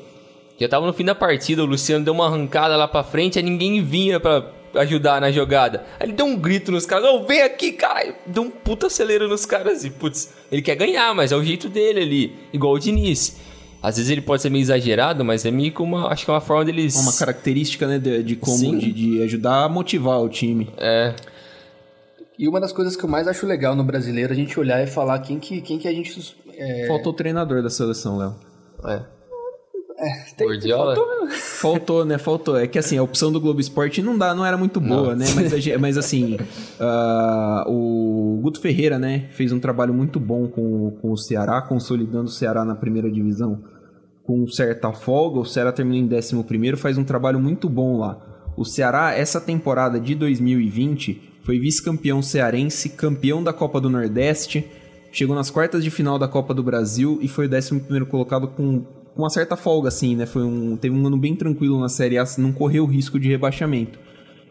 já tava no fim da partida, o Luciano deu uma arrancada lá pra frente, aí ninguém vinha pra ajudar na jogada. Aí ele deu um grito nos caras, ô, vem aqui, caralho! Deu um puta acelero nos caras e, putz, ele quer ganhar, mas é o jeito dele ali, igual o Diniz. Às vezes ele pode ser meio exagerado, mas é meio que uma, acho que é uma forma deles... Uma característica, né, de, de como, de, de ajudar a motivar o time. É, E uma das coisas que eu mais acho legal no brasileiro é a gente olhar e falar quem que, quem que a gente. É, Faltou o treinador da seleção, Léo. é. Tem- Gordiola? faltou- Faltou, né? Faltou. É que assim, a opção do Globo Esporte não dá, não era muito boa, né? Mas, a mas assim, ah, o Guto Ferreira, né, fez um trabalho muito bom com, com o Ceará, consolidando o Ceará na primeira divisão com certa folga. O Ceará terminou em 11 faz um trabalho muito bom lá. O Ceará, essa temporada de 2020, foi vice-campeão cearense, campeão da Copa do Nordeste, chegou nas quartas de final da Copa do Brasil e foi o 11 colocado com uma certa folga, assim, né? Foi um, teve um ano bem tranquilo na Série A, não correu risco de rebaixamento.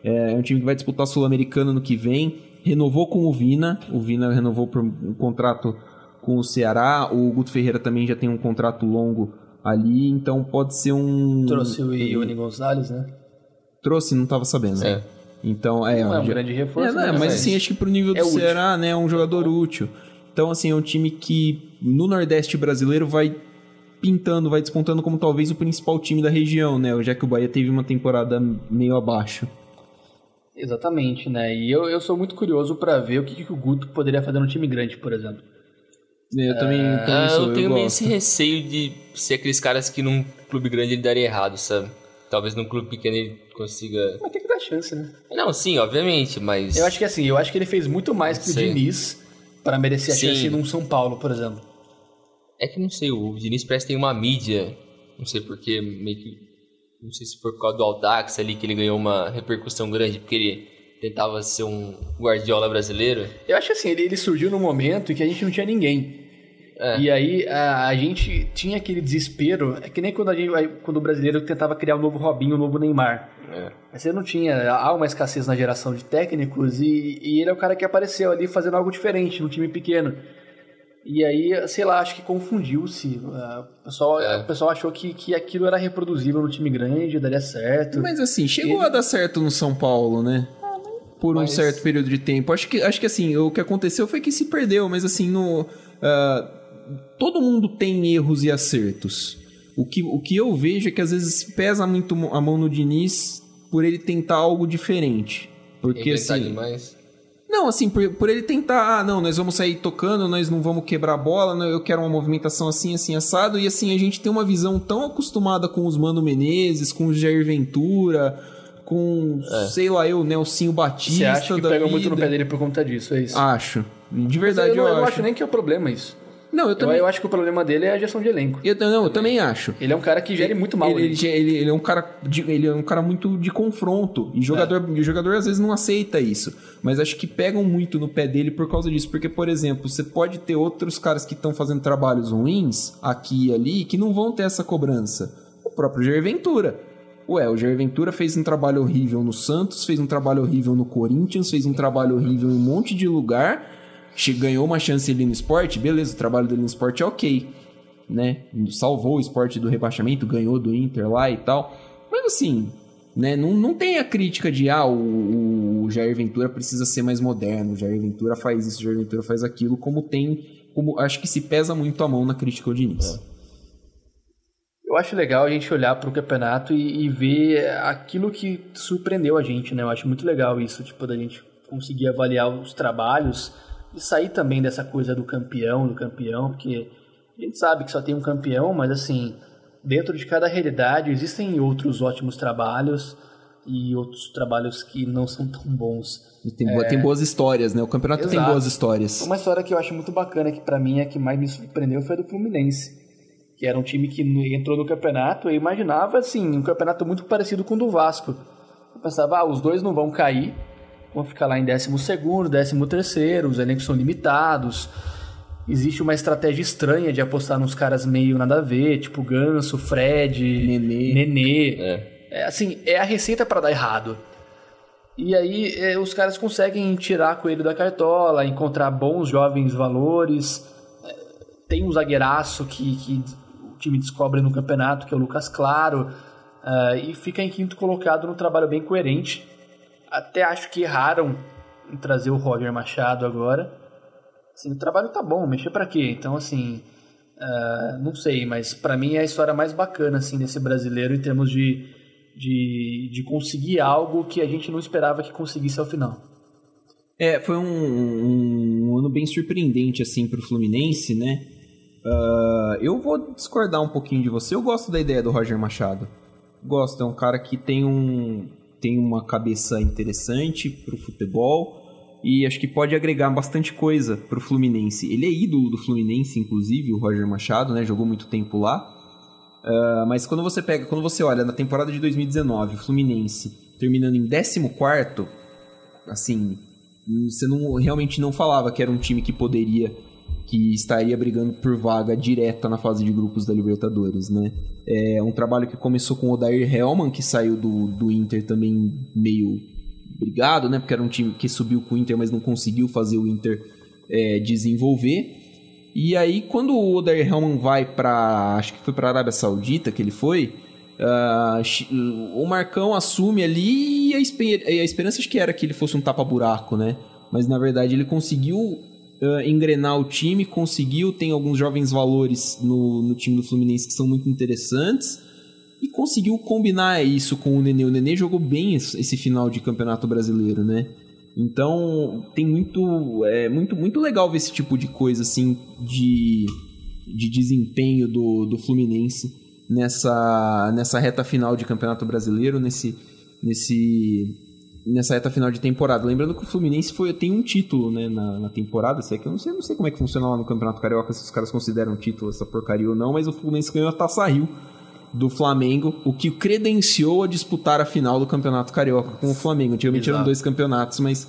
É um time que vai disputar Sul-Americano no que vem. Renovou com o Vina. O Vina renovou por um contrato com o Ceará. O Guto Ferreira também já tem um contrato longo ali. Então pode ser um. Trouxe o Ione Gonzalez, né? Trouxe, não tava sabendo. É. Então, é. Não é um já- grande reforço. é, não, né? mas assim, acho que pro nível do É útil. Ceará, né, é um jogador útil. Então, assim, é um time que no Nordeste brasileiro vai pintando, vai despontando como talvez o principal time da região, né? Já que o Bahia teve uma temporada meio abaixo. Exatamente, né? E eu, eu sou muito curioso para ver o que, que o Guto poderia fazer no time grande, por exemplo. Eu também, Ah, também sou, eu tenho meio esse receio de ser aqueles caras que num clube grande ele daria errado, sabe? Talvez num clube pequeno ele consiga. Mas tem que dar chance, né? Não, sim, obviamente, mas. Eu acho que assim, eu acho que ele fez muito mais que o. Diniz para merecer a Sim. chance num São Paulo, por exemplo. É que não sei, o Diniz parece que tem uma mídia, não sei porquê, meio que. Não sei se foi por causa do Audax ali que ele ganhou uma repercussão grande, porque ele tentava ser um Guardiola brasileiro. Eu acho que assim, ele, ele surgiu num momento em que a gente não tinha ninguém. É. E aí a, a gente tinha aquele desespero, é que nem quando, a gente, quando o brasileiro tentava criar um novo Robinho, um novo Neymar. É. Mas Você não tinha, há uma escassez na geração de técnicos e, e ele é o cara que apareceu ali fazendo algo diferente no time pequeno. E aí, sei lá, acho que confundiu-se. Ah, O pessoal, É. o pessoal achou que, que aquilo era reproduzível no time grande, daria certo. Mas assim, chegou Ele- a dar certo no São Paulo, né? Por um Mas- certo período de tempo. Acho que, acho que assim, o que aconteceu foi que se perdeu, mas assim, no. ah, todo mundo tem erros e acertos. O que, o que eu vejo é que às vezes pesa muito a mão no Diniz por ele tentar algo diferente. Porque Inventar assim. demais. Não, assim, por, por ele tentar, ah, não, nós vamos sair tocando, nós não vamos quebrar a bola, não, eu quero uma movimentação assim, assim, assado, e assim, a gente tem uma visão tão acostumada com os Mano Menezes, com o Jair Ventura, com, sei lá, eu, Nelsinho Batista Você acha que da pega vida. muito no pé dele por conta disso, é isso? Acho. De verdade, eu, eu, não, eu não acho. acho nem que é o problema isso. Não, eu Eu, também... eu acho que o problema dele é a gestão de elenco. Eu, não, eu também acho. Ele é um cara que gere muito mal. Ele, ele, ele- é um cara de- ele é um cara muito de confronto e jogador É. o jogador às vezes não aceita isso mas acho que pegam muito no pé dele por causa disso porque por exemplo você pode ter outros caras que estão fazendo trabalhos ruins aqui e ali que não vão ter essa cobrança o próprio Jair Ventura Ué, o Jair Ventura fez um trabalho horrível no Santos, fez um trabalho horrível no Corinthians, fez um trabalho horrível em um monte de lugar, ganhou uma chance ali no esporte, beleza, o trabalho dele no esporte é ok né? Salvou o esporte do rebaixamento, ganhou do Inter lá e tal. Mas assim, né? Não, não tem a crítica de ah, o, o Jair Ventura precisa ser mais moderno, o Jair Ventura faz isso, o Jair Ventura faz aquilo, como tem. Como, acho que se pesa muito a mão na crítica ao Diniz. Eu acho legal a gente olhar para o campeonato e, e ver aquilo que surpreendeu a gente, né? Eu acho muito legal isso, tipo, da gente conseguir avaliar os trabalhos e sair também dessa coisa do campeão, do campeão, porque a gente sabe que só tem um campeão, mas assim, dentro de cada realidade existem outros ótimos trabalhos e outros trabalhos que não são tão bons. E Tem, boa- tem boas histórias, né? O campeonato tem Exato. boas histórias. Uma história que eu acho muito bacana, que pra mim é a que mais me surpreendeu, foi a do Fluminense. Que era um time que entrou no campeonato, eu imaginava, assim, um campeonato muito parecido com o do Vasco. Eu pensava, ah, os dois não vão cair, vão ficar lá em 12º, 13º, os elencos são limitados. Existe uma estratégia estranha de apostar nos caras meio nada a ver, tipo Ganso, Fred, Nenê. Nenê. É. É, assim, é a receita para dar errado. E aí é, os caras conseguem tirar coelho da cartola, encontrar bons jovens valores. É, Tem um zagueiraço que, que o time descobre no campeonato, que é o Lucas Claro, ah, e fica em quinto colocado num trabalho bem coerente. Até acho que erraram em trazer o Roger Machado agora. Assim, o trabalho tá bom, mexer pra quê? Então, assim, ah, não sei, mas pra mim é a história mais bacana, assim, desse brasileiro em termos de, de, de conseguir algo que a gente não esperava que conseguisse ao final. É, foi um, um- um ano bem surpreendente, assim, pro Fluminense, né? Ah, eu vou discordar um pouquinho de você. Eu gosto da ideia do Roger Machado. Gosto, é um cara que tem, um, tem uma cabeça interessante pro futebol e acho que pode agregar bastante coisa pro Fluminense. Ele é ídolo do Fluminense, inclusive, o Roger Machado, né? Jogou muito tempo lá. Ah, mas quando você pega, quando você olha na temporada de 2019, o Fluminense terminando em 14º, assim, você não realmente não falava que era um time que poderia que estaria brigando por vaga direta na fase de grupos da Libertadores, né? É um trabalho que começou com o Odair Hellman, que saiu do, do Inter também meio brigado, né? Porque era um time que subiu com o Inter, mas não conseguiu fazer o Inter é, desenvolver. E aí, quando o Odair Hellman vai para acho que foi para Arábia Saudita que ele foi, chi- o Marcão assume ali e a, espe- a esperança acho que era que ele fosse um tapa-buraco, né? Mas na verdade ele conseguiu uh, engrenar o time, conseguiu, tem alguns jovens valores no, no time do Fluminense que são muito interessantes e conseguiu combinar isso com o Nenê. O Nenê jogou bem esse final de campeonato brasileiro, né? Então tem muito, é muito, muito legal ver esse tipo de coisa assim de, de desempenho do, do Fluminense nessa, nessa reta final de campeonato brasileiro, nesse, nesse nessa reta final de temporada. Lembrando que o Fluminense foi, tem um título né, na, na temporada, se é que eu não sei, não sei como é que funciona lá no Campeonato Carioca, se os caras consideram título essa porcaria ou não, mas o Fluminense ganhou a Taça Rio do Flamengo, o que credenciou a disputar a final do Campeonato Carioca com o Flamengo. Antigamente eram dois campeonatos, mas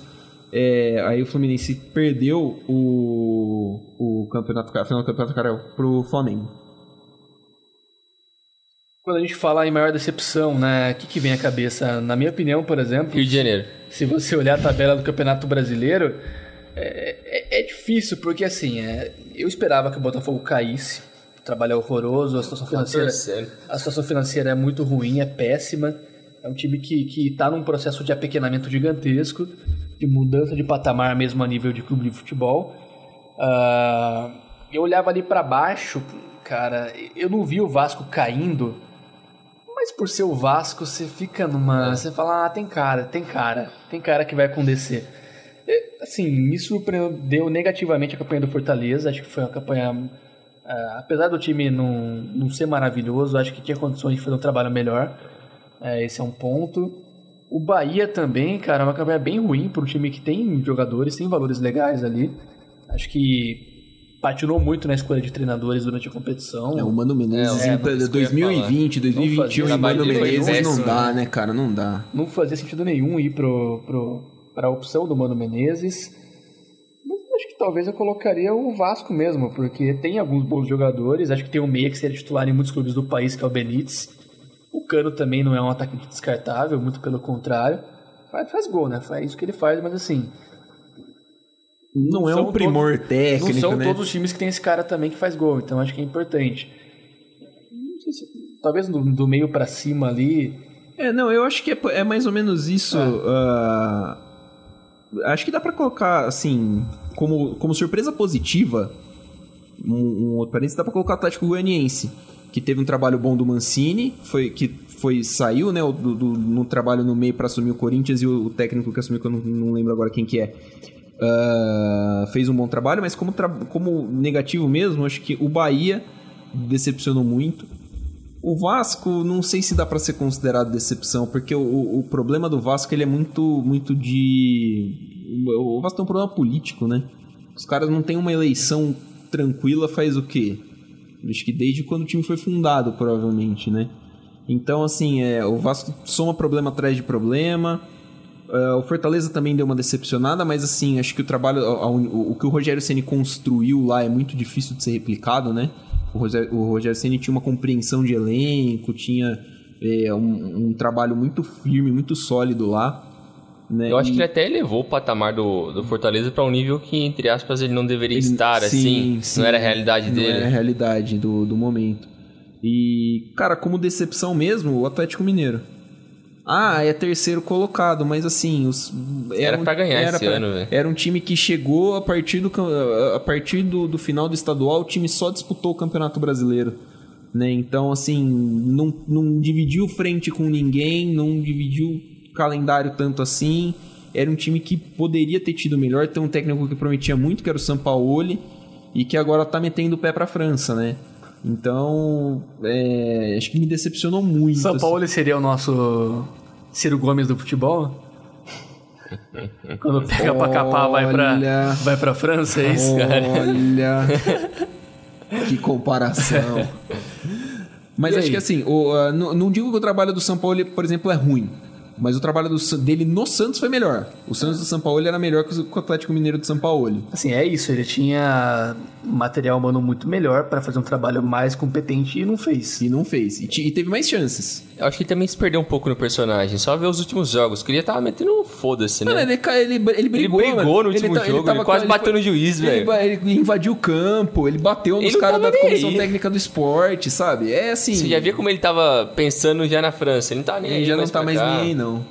é, aí o Fluminense perdeu o, o campeonato, a final do Campeonato Carioca pro Flamengo. Quando a gente fala em maior decepção, né, o que, que vem à cabeça? Na minha opinião, por exemplo... Rio de Janeiro. Se você olhar a tabela do Campeonato Brasileiro, é, é, é difícil, porque assim, é, eu esperava que o Botafogo caísse, o trabalho é horroroso, a situação financeira, a situação financeira é muito ruim, é péssima. É um time que que está num processo de apequenamento gigantesco, de mudança de patamar mesmo a nível de clube de futebol. Uh, eu olhava ali para baixo, cara, eu não vi o Vasco caindo, mas por ser o Vasco, você fica numa. Você fala, ah, tem cara, tem cara, tem cara que vai acontecer. E, assim, me surpreendeu negativamente a campanha do Fortaleza, acho que foi uma campanha Uh, apesar do time não, não ser maravilhoso, acho que tinha condições de fazer um trabalho melhor. Uh, esse é um ponto. O Bahia também, cara, é uma campanha bem ruim para um time que tem jogadores, tem valores legais ali. Acho que patinou muito na escolha de treinadores durante a competição. É, o Mano Menezes é, 2020, 2021 e Mano Menezes não dá, né, cara? Não dá. Não fazia sentido nenhum ir pro, pro, pra opção do Mano Menezes acho que talvez eu colocaria o Vasco mesmo, porque tem alguns bons jogadores. Acho que tem um meia que seria titular em muitos clubes do país, que é o Benítez. O Cano também não é um atacante descartável, muito pelo contrário. Faz, faz gol, né? Faz o que ele faz, mas assim. Não, não é um primor todos, técnico. Não são né? todos os times que tem esse cara também que faz gol, então acho que é importante. Se, talvez do, do meio para cima ali. É, não, eu acho que é, é mais ou menos isso. Uh acho que dá para colocar, assim, como, como surpresa positiva, um, um outro parênteses, dá pra colocar o Atlético Goianiense, que teve um trabalho bom do Mancini, foi, que foi, saiu, né, do, do no trabalho no meio para assumir o Corinthians e o, o, técnico que assumiu, que eu não, não lembro agora quem que é, uh, fez um bom trabalho, mas como, tra como negativo mesmo, acho que o Bahia decepcionou muito. O Vasco, não sei se dá para ser considerado decepção, porque o, o, problema do Vasco ele é muito, muito de. O Vasco tem um problema político, né? Os caras não têm uma eleição tranquila faz o quê? Acho que desde quando o time foi fundado, provavelmente, né? Então, assim, é, o Vasco soma problema atrás de problema. Uh, o Fortaleza também deu uma decepcionada, mas assim, acho que o trabalho, o, o que o Rogério Ceni construiu lá é muito difícil de ser replicado, né? O Rogério, o Rogério Ceni tinha uma compreensão de elenco, tinha é, um, um, trabalho muito firme, muito sólido lá. Né? Eu acho e... que ele até elevou o patamar do, do Fortaleza para um nível que, entre aspas, ele não deveria ele, estar, sim, assim. Sim, não era a realidade não dele. Não era a realidade do, do momento. E, cara, como decepção mesmo, o Atlético Mineiro. Ah, é terceiro colocado, mas assim, os, era, para ganhar era esse pra, ano, velho. Era um time que chegou a partir do a partir do, do final do estadual, o time só disputou o Campeonato Brasileiro, né? Então, assim, não, não dividiu frente com ninguém, não dividiu calendário tanto assim. Era um time que poderia ter tido melhor, tem um técnico que prometia muito, que era o Sampaoli, e que agora tá metendo o pé pra França, né? Então, é, acho que me decepcionou muito. São assim. Paulo assim. seria o nosso Ciro Gomes do futebol? Quando pega Olha... pra capar, vai pra, vai pra França, é isso, cara? Olha, que comparação. Mas e acho aí? que assim, o, uh, não, não digo que o trabalho do São Paulo, por exemplo, é ruim. Mas o trabalho do, dele no Santos foi melhor. O Santos do São Paulo era melhor que o Atlético Mineiro de São Paulo. Assim, é isso. Ele tinha material humano muito melhor para fazer um trabalho mais competente e não fez. E não fez. E, e, teve mais chances. Eu acho que ele também se perdeu um pouco no personagem. Só ver os últimos jogos. Queria tava metendo um foda-se, né? Mano, ele, ele, ele brigou. Ele brigou no último ele, jogo. Ele, ele quase bateu no juiz, velho. Ele, invadiu o campo. Ele bateu nos caras da comissão aí. técnica do esporte, sabe? É assim. Você já via como ele tava pensando já na França. Ele não tá nem ele aí. já não tá mais nem aí, não.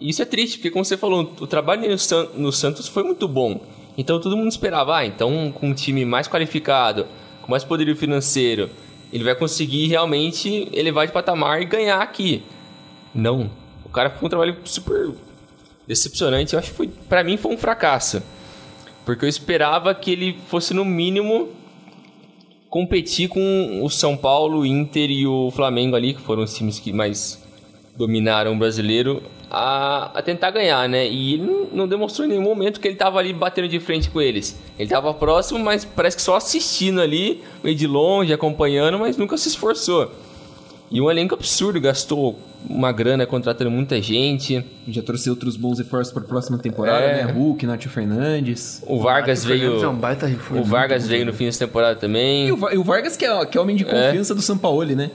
Isso é triste, porque como você falou, o trabalho no, San, no Santos foi muito bom. Então todo mundo esperava, ah, então com um time mais qualificado, com mais poderio financeiro, ele vai conseguir realmente elevar de patamar e ganhar aqui. Não. O cara foi um trabalho super decepcionante. Eu acho que foi, pra mim foi um fracasso. Porque eu esperava que ele fosse no mínimo competir com o São Paulo, o Inter e o Flamengo ali, que foram os times que mais dominaram o brasileiro, a, a tentar ganhar, né? E ele não, não demonstrou em nenhum momento que ele estava ali batendo de frente com eles. Ele estava próximo, mas parece que só assistindo ali, meio de longe, acompanhando, mas nunca se esforçou. E um elenco absurdo, gastou uma grana contratando muita gente. Já trouxe outros bons reforços para a próxima temporada, É. né? Hulk, Nath Fernandes. O Vargas veio. Fernandes é um baita reforço. O Vargas veio no fim dessa temporada também. E o, e o Vargas, que é, que é homem de confiança do Sampaoli, né?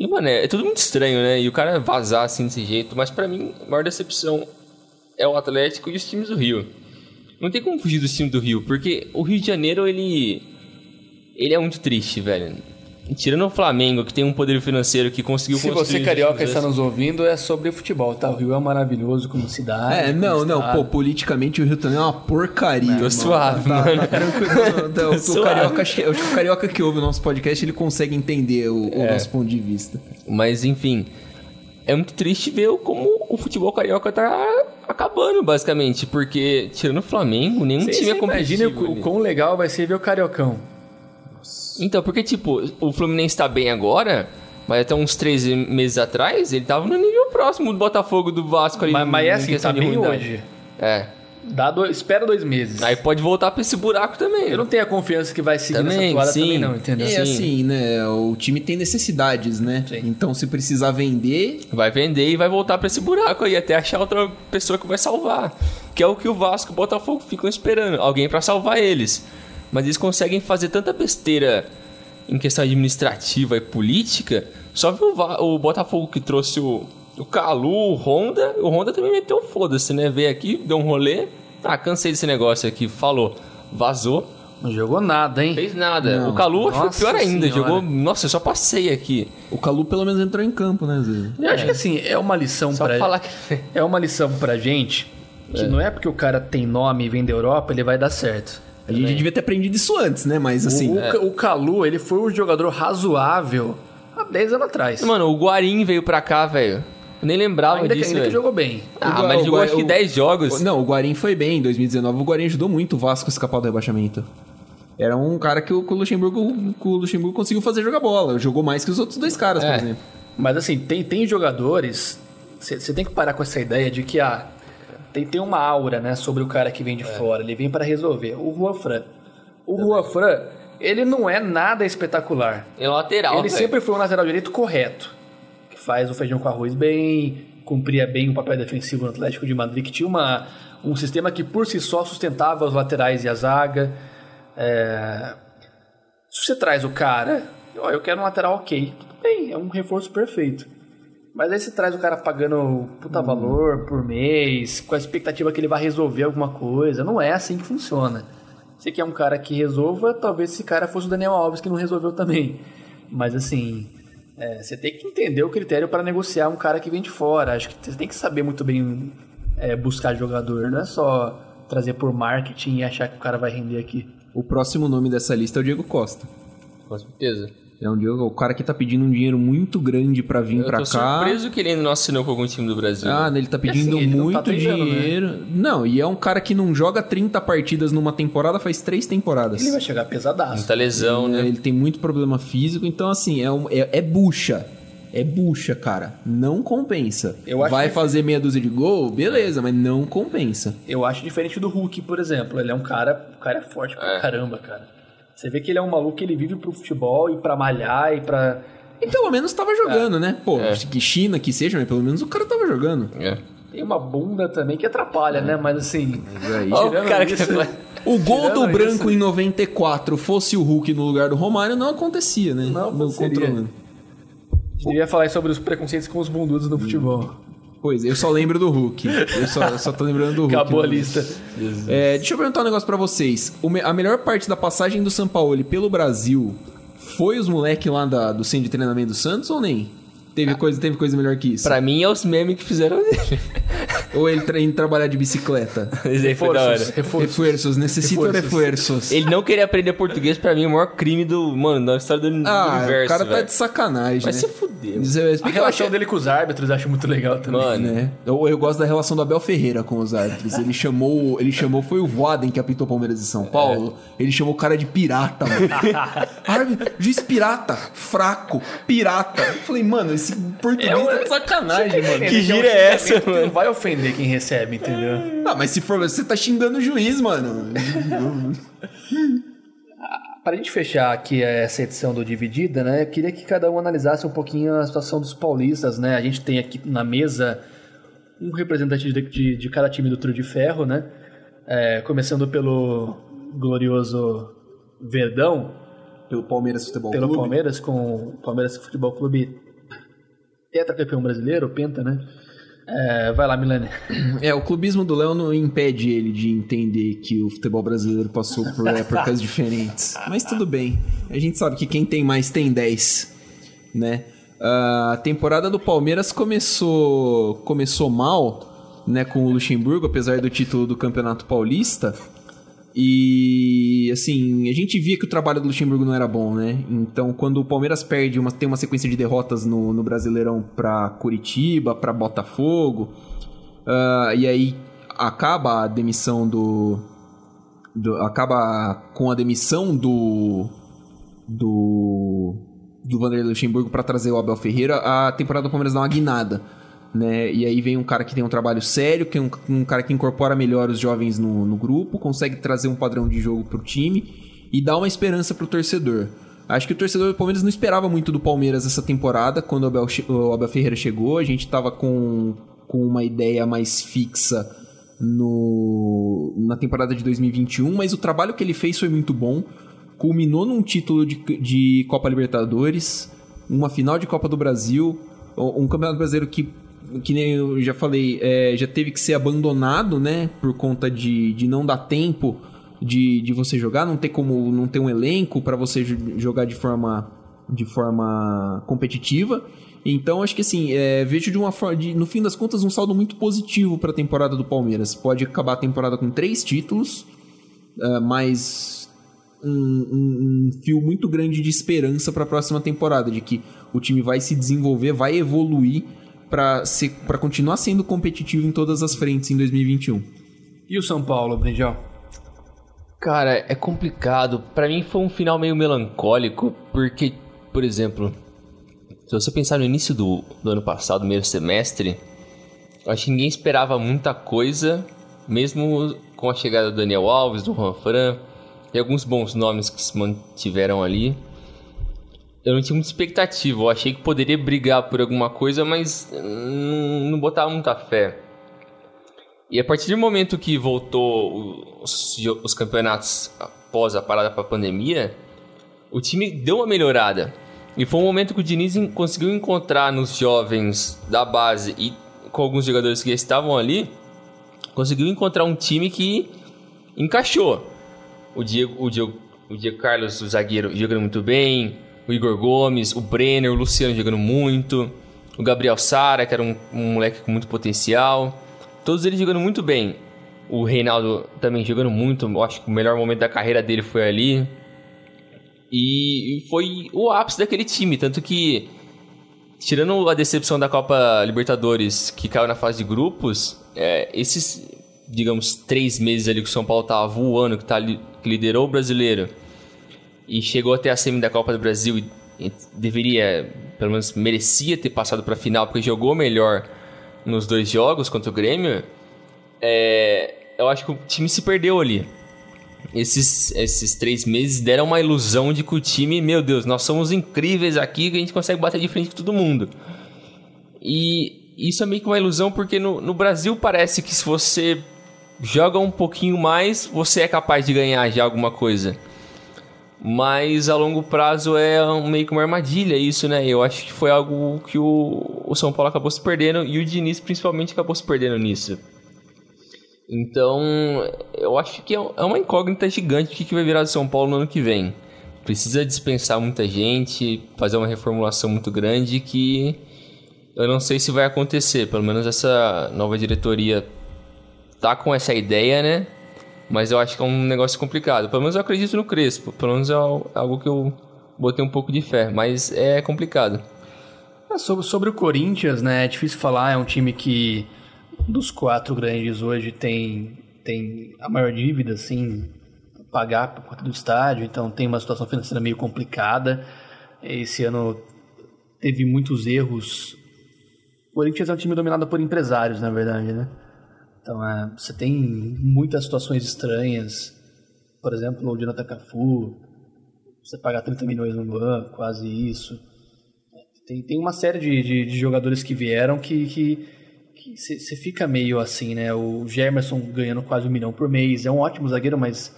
E, mano, é, é tudo muito estranho, né? E o cara vazar assim desse jeito. Mas pra mim, a maior decepção é o Atlético e os times do Rio. Não tem como fugir dos times do Rio, porque o Rio de Janeiro, ele. Ele é muito triste, velho. Tirando o Flamengo, que tem um poder financeiro que conseguiu Se construir você carioca está anos- nos ouvindo, é sobre futebol, tá? O Rio é maravilhoso como cidade. É, como não, não, estado. pô, politicamente o Rio também é uma porcaria. Tô suave, tá, mano. Tá tranquilo. Não, não, o, carioca, acho que- eu acho que o carioca que ouve o nosso podcast, ele consegue entender o, o É. nosso ponto de vista. Mas enfim, é muito triste ver o- como o futebol carioca tá acabando, basicamente. Porque, tirando o Flamengo, nenhum Você, time é imagina competitivo. o, o ali. quão legal vai ser ver o Cariocão. Então, porque, tipo, o Fluminense tá bem agora, mas até uns três meses atrás, ele tava no nível próximo do Botafogo, do Vasco ali. Mas, mas é assim, tá bem ruindade. hoje. É. Dá dois, espera dois meses. Aí pode voltar pra esse buraco também. Eu não tenho a confiança que vai seguir nessa Também, toada sim. também não, entendeu? É Sim. assim, né? O time tem necessidades, né? Sim. Então, se precisar vender, Vai vender e vai voltar pra esse buraco aí, até achar outra pessoa que vai salvar. Que é o que o Vasco e o Botafogo ficam esperando. Alguém pra salvar eles. Mas eles conseguem fazer tanta besteira em questão administrativa e política. Só viu o, o Botafogo que trouxe o, o Calu, o Honda. O Honda também meteu foda-se, né? Veio aqui, deu um rolê. Ah, cansei desse negócio aqui. Falou. Vazou. Não jogou nada, hein? Fez nada. Não. O Calu foi pior ainda. Senhora. Jogou. Nossa, eu só passei aqui. o Calu pelo menos entrou em campo, né, Zé? Eu acho que assim, é uma lição Só pra falar que. É uma lição pra gente que não é porque o cara tem nome e vem da Europa, ele vai dar certo. A gente devia ter aprendido isso antes, né? Mas assim. o, o, o Calu, ele foi um jogador razoável há 10 anos atrás. Mano, o Guarim veio pra cá, velho. Eu nem lembrava ainda que, disso, ainda que jogou bem. Ah, O mas ele o jogou acho que o- 10 jogos. Não, o Guarim foi bem em 2019. O Guarim ajudou muito o Vasco a escapar do rebaixamento. Era um cara que o, que o Luxemburgo, que o Luxemburgo conseguiu fazer jogar bola. Jogou mais que os outros dois caras, por É. exemplo. Mas assim, tem, tem jogadores. Você tem que parar com essa ideia de que ah, tem, tem uma aura né, sobre o cara que vem de fora. Ele vem para resolver. O Juan Fran. O Juan Fran, ele não é nada espetacular. É lateral, ele velho. sempre foi um lateral direito correto. Que faz o feijão com arroz bem, cumpria bem o papel defensivo no Atlético de Madrid, que tinha uma, um sistema que por si só sustentava os laterais e a zaga. É, Se você traz o cara, ó, eu quero um lateral ok, tudo bem, é um reforço perfeito. Mas aí você traz o cara pagando puta valor por mês, com a expectativa que ele vai resolver alguma coisa. Não é assim que funciona. Você quer um cara que resolva, talvez esse cara fosse o Daniel Alves que não resolveu também. Mas assim, é, você tem que entender o critério para negociar um cara que vem de fora. Acho que você tem que saber muito bem é, buscar jogador, não é só trazer por marketing e achar que o cara vai render aqui. O próximo nome dessa lista é o Diego Costa. Com certeza. É um Diego, o cara que tá pedindo um dinheiro muito grande pra vir Eu pra tô cá. surpreso que ele ainda não assinou com algum time do Brasil. Ah, ele tá pedindo assim, ele não tá muito né? dinheiro. Não, e é um cara que não joga 30 partidas numa temporada, faz três temporadas. Ele vai chegar pesadaço. Muita lesão, É, né? Ele tem muito problema físico, então assim, é, um- é, é bucha. É bucha, cara. Não compensa. Eu acho Vai que- fazer meia dúzia de gol? Beleza, mas não compensa. Eu acho diferente do Hulk, por exemplo. Ele é um cara. O cara é forte pra caramba, cara. Você vê que ele é um maluco que ele vive pro futebol e pra malhar e pra. E pelo menos tava jogando, né? Pô, É. que China que seja, mas pelo menos o cara tava jogando. É. Tem uma bunda também que atrapalha, né? Mas assim. Mas aí- Ó, o cara que isso- O gol Tirando do isso- branco em 94 fosse o Hulk no lugar do Romário, não acontecia, né? Não aconteceria. controlando. A gente devia falar sobre os preconceitos com os bundudos no futebol. Pois, eu só lembro do Hulk. Eu só, eu só tô lembrando do Hulk. Acabou a lista. É, deixa eu perguntar um negócio pra vocês. O a melhor parte da passagem do Sampaoli pelo Brasil foi os moleque lá da- do centro de treinamento do Santos ou nem? Teve, coisa, teve coisa melhor que isso? Pra mim é os memes que fizeram dele. Ou ele tra indo trabalhar de bicicleta? Esse aí foi da hora. Reforços, reforços. Reforços, necessito Reforços. reforços. Ele não queria aprender português, pra mim, é o maior crime do. Mano, da história do Ah, universo. o cara tá de sacanagem, Vai né? se fuder. A relação dele com os árbitros eu acho muito legal também. Mano, né? Eu, eu gosto da relação do Abel Ferreira com os árbitros. Ele chamou, ele chamou foi o Voaden que apitou Palmeiras e São Paulo. Ele chamou o cara de pirata, mano. Árbitro, juiz pirata, fraco, pirata. Eu falei, mano, esse português tá de sacanagem, mano. Que gira um é essa, mano? Não vai ofender quem recebe, entendeu? Ah, mas se for você tá xingando o juiz, mano. Para a gente fechar aqui essa edição do Dividida, né? Eu queria que cada um analisasse um pouquinho a situação dos paulistas, né? A gente tem aqui na mesa um representante de, de, de cada time do Trio de Ferro, né? É, começando pelo glorioso Verdão, Pelo Palmeiras Futebol pelo Clube. Palmeiras, com o Palmeiras Futebol Clube tetracampeão brasileiro, Penta, né? É, vai lá, Milene. É, o clubismo do Léo não impede ele de entender que o futebol brasileiro passou por épocas diferentes. Mas tudo bem. A gente sabe que quem tem mais tem 10, né? A temporada do Palmeiras começou começou mal, né, com o Luxemburgo, apesar do título do Campeonato Paulista. E assim, a gente via que o trabalho do Luxemburgo não era bom, né? Então, quando o Palmeiras perde, uma, tem uma sequência de derrotas no, no Brasileirão pra Curitiba, pra Botafogo, ah, e aí acaba a demissão do, do- acaba com a demissão do do do Vanderlei Luxemburgo para trazer o Abel Ferreira, a temporada do Palmeiras dá uma guinada, né? E aí vem um cara que tem um trabalho sério, que é um, um cara que incorpora melhor os jovens no, no grupo, consegue trazer um padrão de jogo pro time e dá uma esperança pro torcedor. Acho que o torcedor do Palmeiras não esperava muito do Palmeiras essa temporada, quando o Abel, o Abel Ferreira chegou. A gente tava com, com uma ideia mais fixa no, na temporada de 2021, mas o trabalho que ele fez foi muito bom. Culminou num título de, de Copa Libertadores, uma final de Copa do Brasil, um campeonato brasileiro que, que nem eu já falei, é, já teve que ser abandonado, né? Por conta de, de não dar tempo de, de você jogar, não ter como não ter um elenco para você jo- jogar de forma de forma competitiva. Então acho que assim, é, vejo de uma forma, de, no fim das contas, um saldo muito positivo para a temporada do Palmeiras. Pode acabar a temporada com três títulos, mas um, um- um fio muito grande de esperança para a próxima temporada, de que o time vai se desenvolver, vai evoluir para para continuar sendo competitivo em todas as frentes em 2021. E o São Paulo, Brinjal? Cara, é complicado. Pra mim foi um final meio melancólico, porque, por exemplo, se você pensar no início do, do ano passado, primeiro semestre, acho que ninguém esperava muita coisa, mesmo com a chegada do Daniel Alves, do Juan Fran, e alguns bons nomes que se mantiveram ali. Eu não tinha muita expectativa, eu achei que poderia brigar por alguma coisa, mas hum, não botava muita fé. E a partir do momento que voltou os, os campeonatos após a parada para a pandemia, o time deu uma melhorada. E foi um momento que o Diniz conseguiu encontrar nos jovens da base e com alguns jogadores que estavam ali, conseguiu encontrar um time que encaixou. O Diego, o Diego, o Diego Carlos, o zagueiro, jogando muito bem. O Igor Gomes, o Brenner, o Luciano jogando muito. O Gabriel Sara, que era um, um moleque com muito potencial. Todos eles jogando muito bem. O Reinaldo também jogando muito. Acho que o melhor momento da carreira dele foi ali. E foi o ápice daquele time. Tanto que, tirando a decepção da Copa Libertadores, que caiu na fase de grupos, é, esses, digamos, três meses ali que o São Paulo tava voando, que, tá, que liderou o brasileiro e chegou até a semi da Copa do Brasil e, e deveria, pelo menos merecia ter passado para a final porque jogou melhor nos dois jogos contra o Grêmio, é, eu acho que o time se perdeu ali. Esses, esses três meses deram uma ilusão de que o time, meu Deus, nós somos incríveis aqui, que a gente consegue bater de frente com todo mundo. E isso é meio que uma ilusão porque no, no Brasil parece que se você joga um pouquinho mais, você é capaz de ganhar já alguma coisa. Mas a longo prazo é um- meio que uma armadilha isso, né? Eu acho que foi algo que o, o São Paulo acabou se perdendo e o Diniz principalmente acabou se perdendo nisso. Então, eu acho que é é uma incógnita gigante o que que vai virar do São Paulo no ano que vem. Precisa dispensar muita gente, fazer uma reformulação muito grande que eu não sei se vai acontecer. Pelo menos essa nova diretoria tá com essa ideia, né? Mas eu acho que é um negócio complicado. Pelo menos eu acredito no Crespo. Pelo menos é algo que eu botei um pouco de fé. Mas é complicado. É, sobre, sobre o Corinthians, né? É difícil falar. É um time que dos quatro grandes hoje tem, tem a maior dívida, assim, pagar por conta do estádio. Então tem uma situação financeira meio complicada. Esse ano teve muitos erros. O Corinthians é um time dominado por empresários, na verdade, né? Então, é, você tem muitas situações estranhas. Por exemplo, o Jonathan Cafu, você pagar 30 milhões no banco, quase isso. Tem, tem uma série de, de, de jogadores que vieram que você fica meio assim, né? O Gemerson ganhando quase um milhão por mês. É um ótimo zagueiro, mas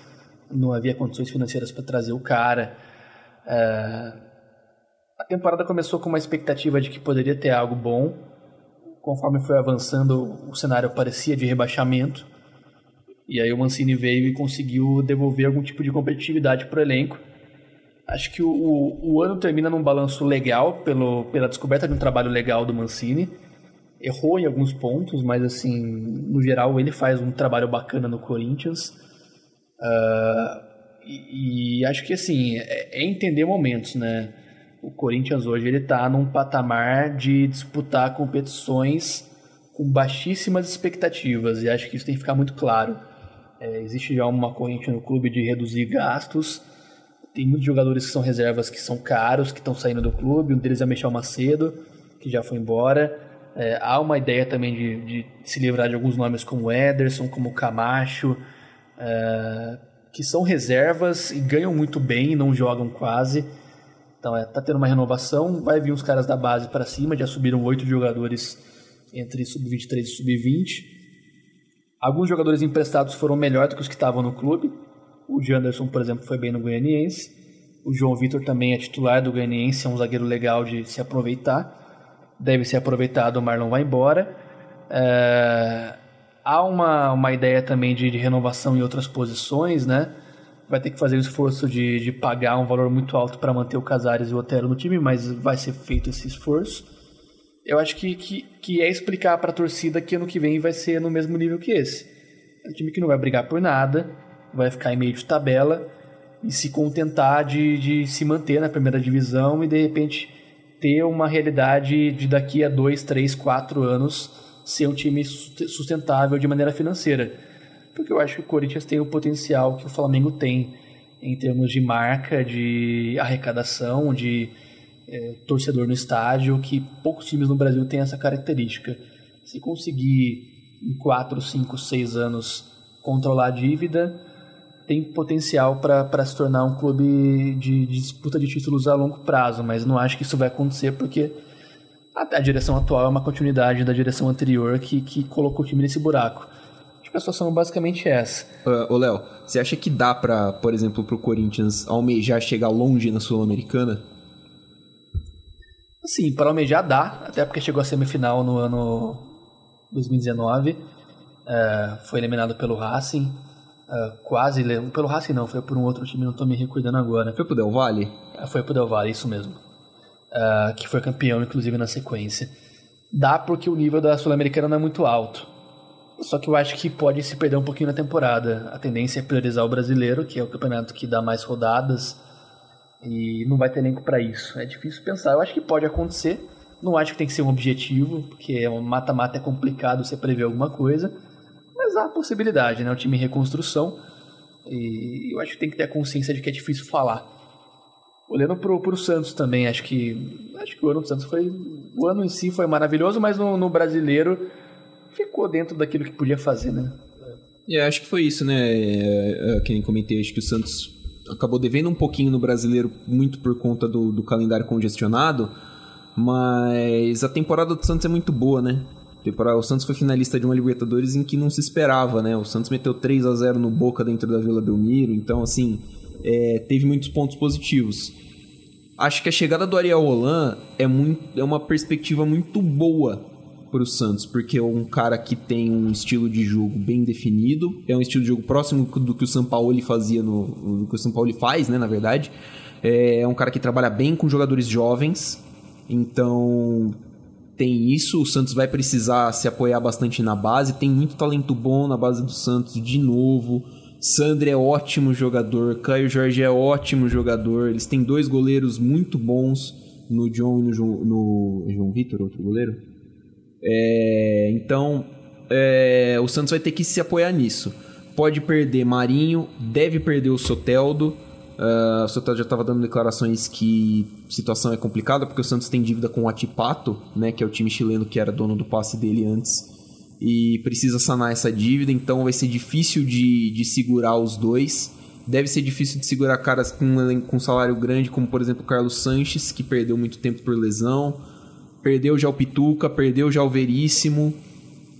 não havia condições financeiras para trazer o cara. É... A temporada começou com uma expectativa de que poderia ter algo bom conforme foi avançando, o cenário parecia de rebaixamento. E aí o Mancini veio e conseguiu devolver algum tipo de competitividade para o elenco. Acho que o, o, ano termina num balanço legal pelo, pela descoberta de um trabalho legal do Mancini. Errou em alguns pontos, mas assim, no geral ele faz um trabalho bacana no Corinthians. Uh, e, e, acho que assim, é, é entender momentos, né? O Corinthians hoje ele está num patamar de disputar competições com baixíssimas expectativas e acho que isso tem que ficar muito claro. É, existe já uma corrente no clube de reduzir gastos. Tem muitos jogadores que são reservas que são caros, que estão saindo do clube. Um deles é Michel Macedo, que já foi embora. É, há uma ideia também de, de, se livrar de alguns nomes como Ederson, como Camacho, é, que são reservas e ganham muito bem, não jogam quase. Então, é, tá tendo uma renovação, vai vir uns caras da base para cima, já subiram oito jogadores entre sub-23 e sub-20. Alguns jogadores emprestados foram melhor do que os que estavam no clube. O Janderson, por exemplo, foi bem no Goianiense. O João Vitor também é titular do Goianiense, é um zagueiro legal de se aproveitar. Deve ser aproveitado, o Marlon vai embora. É... Há uma, uma ideia também de, de renovação em outras posições, né? Vai ter que fazer o esforço de, de pagar um valor muito alto para manter o Casares e o Otero no time, mas vai ser feito esse esforço. Eu acho que, que, que é explicar para a torcida que ano que vem vai ser no mesmo nível que esse. É um time que não vai brigar por nada, vai ficar em meio de tabela e se contentar de, de se manter na primeira divisão e de repente ter uma realidade de daqui a dois, três, quatro anos ser um time sustentável de maneira financeira porque eu acho que o Corinthians tem o potencial que o Flamengo tem em termos de marca, de arrecadação, de é, torcedor no estádio, que poucos times no Brasil têm essa característica. Se conseguir em 4, 5, 6 anos controlar a dívida, tem potencial para se tornar um clube de, de, disputa de títulos a longo prazo, mas não acho que isso vai acontecer porque a, a direção atual é uma continuidade da direção anterior que, que colocou o time nesse buraco a situação é basicamente essa. Uh, ô, Léo, você acha que dá pra, por exemplo, pro Corinthians almejar chegar longe na Sul-Americana? Sim, para almejar dá, até porque chegou à semifinal no ano 2019, é, foi eliminado pelo Racing, é, quase, pelo Racing não, foi por um outro time, não estou me recordando agora. Foi pro Del Valle? É, foi pro Del Valle, isso mesmo, é, que foi campeão inclusive na sequência. Dá porque o nível da Sul-Americana não é muito alto. Só que eu acho que pode se perder um pouquinho na temporada. A tendência é priorizar o brasileiro, que é o campeonato que dá mais rodadas, e não vai ter elenco para isso. É difícil pensar. Eu acho que pode acontecer. Não acho que tem que ser um objetivo, porque um mata-mata é complicado você prever alguma coisa. Mas há possibilidade, né? O time em reconstrução. E eu acho que tem que ter a consciência de que é difícil falar. Olhando pro, pro Santos também, acho que. Acho que o ano do Santos foi. O ano em si foi maravilhoso, mas no, no brasileiro ficou dentro daquilo que podia fazer, né? É, acho que foi isso, né? É, é, que nem comentei, acho que o Santos acabou devendo um pouquinho no brasileiro, muito por conta do, do calendário congestionado, mas a temporada do Santos é muito boa, né? O Santos foi finalista de uma Libertadores em que não se esperava, né? O Santos meteu 3 a 0 no Boca dentro da Vila Belmiro, então, assim, é, teve muitos pontos positivos. Acho que a chegada do Ariel Holan é, muito, é uma perspectiva muito boa para o Santos, porque é um cara que tem um estilo de jogo bem definido, é um estilo de jogo próximo do que o São Paulo fazia no, do que o São Paulo faz, né, na verdade. É um cara que trabalha bem com jogadores jovens, então tem isso. O Santos vai precisar se apoiar bastante na base. Tem muito talento bom na base do Santos de novo. Sandro é ótimo jogador, Caio Jorge é ótimo jogador. Eles têm dois goleiros muito bons no John e no João, no João Vitor, outro goleiro. É, então, é, o Santos vai ter que se apoiar nisso. Pode perder Marinho, deve perder o Soteldo. Uh, o Soteldo já estava dando declarações que a situação é complicada porque o Santos tem dívida com o Atipato, né, que é o time chileno que era dono do passe dele antes e precisa sanar essa dívida, então vai ser difícil de, de segurar os dois. Deve ser difícil de segurar caras com, com salário grande, como por exemplo o Carlos Sanches, que perdeu muito tempo por lesão. Perdeu já o Pituca, perdeu já o Veríssimo.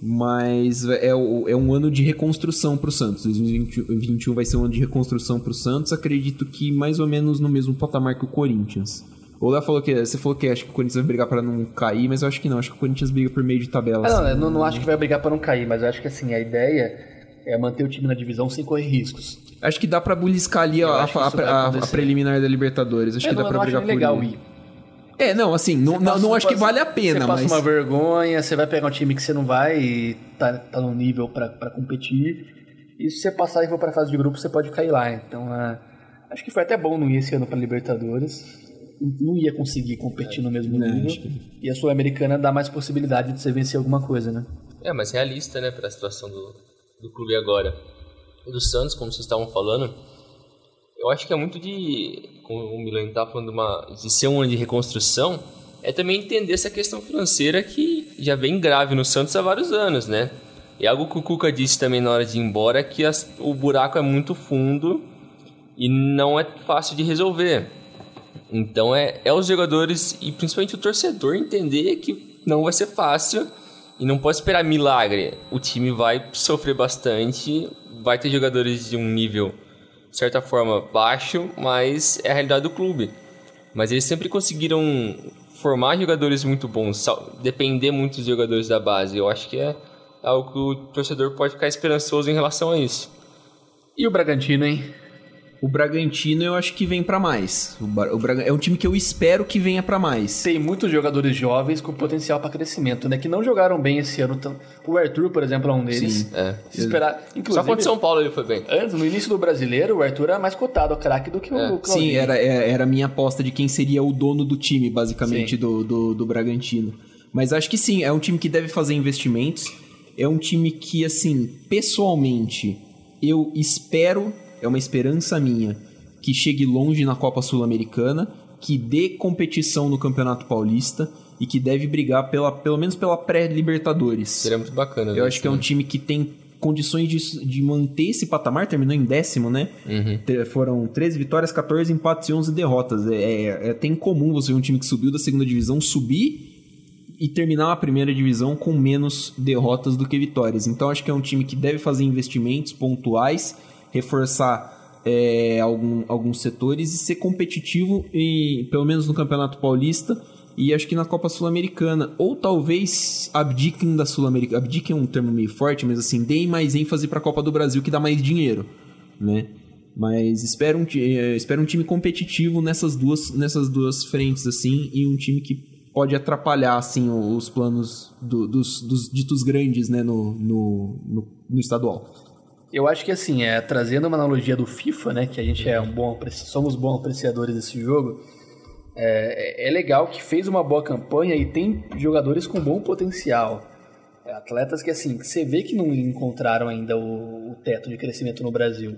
Mas é, é um ano de reconstrução para o Santos. 2021 vai ser um ano de reconstrução para o Santos. Acredito que mais ou menos no mesmo patamar que o Corinthians. O Léo falou que você falou que acho que o Corinthians vai brigar para não cair, mas eu acho que não. Acho que o Corinthians briga por meio de tabela. Ah, assim, não, não, não acho que vai brigar para não cair, mas eu acho que assim a ideia é manter o time na divisão sem correr riscos. Acho que dá para buliscar ali a, a, a, a, preliminar da Libertadores. Acho é, que dá para brigar por legal ir. É, não, assim, não, não, não acho que vale a pena, você passa mas... uma vergonha, você vai pegar um time que você não vai e tá, tá no nível para competir. E se você passar e for para fase de grupo, você pode cair lá. Então, uh, acho que foi até bom não ir esse ano para Libertadores não ia conseguir competir no mesmo nível. E a Sul-Americana dá mais possibilidade de você vencer alguma coisa, né? É, mas realista, né, para a situação do, do clube agora. Do Santos, como vocês estavam falando, eu acho que é muito de, como o Milan estava falando, uma, de ser um ano de reconstrução, é também entender essa questão financeira que já vem grave no Santos há vários anos, né? E algo que o Cuca disse também na hora de ir embora, que as, o buraco é muito fundo e não é fácil de resolver. Então é, é os jogadores e principalmente o torcedor entender que não vai ser fácil e não pode esperar milagre. O time vai sofrer bastante, vai ter jogadores de um nível, de certa forma, baixo, mas é a realidade do clube. Mas eles sempre conseguiram formar jogadores muito bons, depender muito dos jogadores da base. Eu acho que é algo que o torcedor pode ficar esperançoso em relação a isso. E o Bragantino, hein? O Bragantino eu acho que vem para mais. O, o Braga, é um time que eu espero que venha para mais. Tem muitos jogadores jovens com potencial para crescimento, né? Que não jogaram bem esse ano. O Arthur, por exemplo, é um deles. Sim, é. esperar. Inclusive, Só contra São Paulo ele foi bem. Antes, no início do brasileiro, o Arthur era mais cotado a craque do que é. o Claudinho. Sim, era, é, era a minha aposta de quem seria o dono do time, basicamente, do, do, do Bragantino. Mas acho que sim, é um time que deve fazer investimentos. É um time que, assim, pessoalmente, eu espero, é uma esperança minha que chegue longe na Copa Sul-Americana, que dê competição no Campeonato Paulista e que deve brigar pela, pelo menos pela pré-Libertadores. Seria muito bacana. Eu acho que é um time que tem condições de, de manter esse patamar, terminou em décimo, né? Uhum. Foram 13 vitórias, 14 empates e 11 derrotas. É, é, é até incomum você ver um time que subiu da segunda divisão subir e terminar a primeira divisão com menos derrotas do que vitórias. Então acho que é um time que deve fazer investimentos pontuais, reforçar é, algum, alguns setores e ser competitivo, e, pelo menos no Campeonato Paulista e acho que na Copa Sul-Americana. Ou talvez abdiquem da Sul-Americana. Abdiquem é um termo meio forte, mas assim, deem mais ênfase para a Copa do Brasil que dá mais dinheiro, né? Mas espero um, é, espero um time competitivo nessas duas, nessas duas frentes, assim, e um time que pode atrapalhar, assim, os planos do, dos, dos ditos grandes, né, no, no, no, no estadual. Eu acho que assim, é, trazendo uma analogia do FIFA, né, que a gente é um bom somos bons apreciadores desse jogo, é, é legal que fez uma boa campanha e tem jogadores com bom potencial. É, atletas que assim, você vê que não encontraram ainda o, o teto de crescimento no Brasil.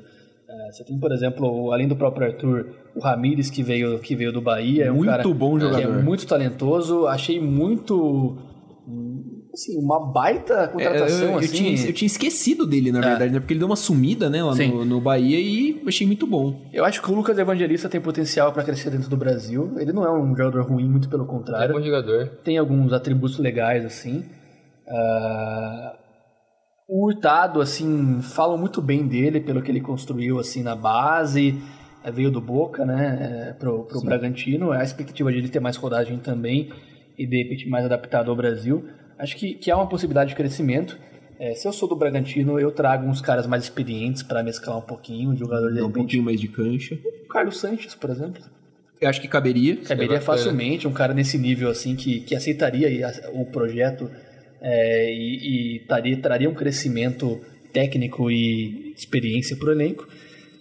É, você tem, por exemplo, além do próprio Arthur, o Ramires que veio, que veio do Bahia. É um muito cara bom jogador. Que é muito talentoso. Achei muito assim, uma baita contratação, é, eu, eu, assim. Tinha, eu tinha esquecido dele, na é. verdade, né? Porque ele deu uma sumida, né, lá no, no, Bahia e achei muito bom. Eu acho que o Lucas Evangelista tem potencial para crescer dentro do Brasil. Ele não é um jogador ruim, muito pelo contrário. É um bom jogador. Tem alguns atributos legais, assim. Uh... O Hurtado, assim, falam muito bem dele pelo que ele construiu, assim, na base. É, veio do Boca, né, é, pro, pro Bragantino. A expectativa de ele ter mais rodagem também e, de repente, mais adaptado ao Brasil acho que, que há uma possibilidade de crescimento. É, se eu sou do Bragantino, eu trago uns caras mais experientes para mesclar um pouquinho, um jogador de um pouquinho mais de cancha. O Carlos Sanches, por exemplo. Eu acho que caberia. Caberia facilmente um cara nesse nível assim que, que aceitaria o projeto é, e, e taria, traria um crescimento técnico e experiência para o elenco.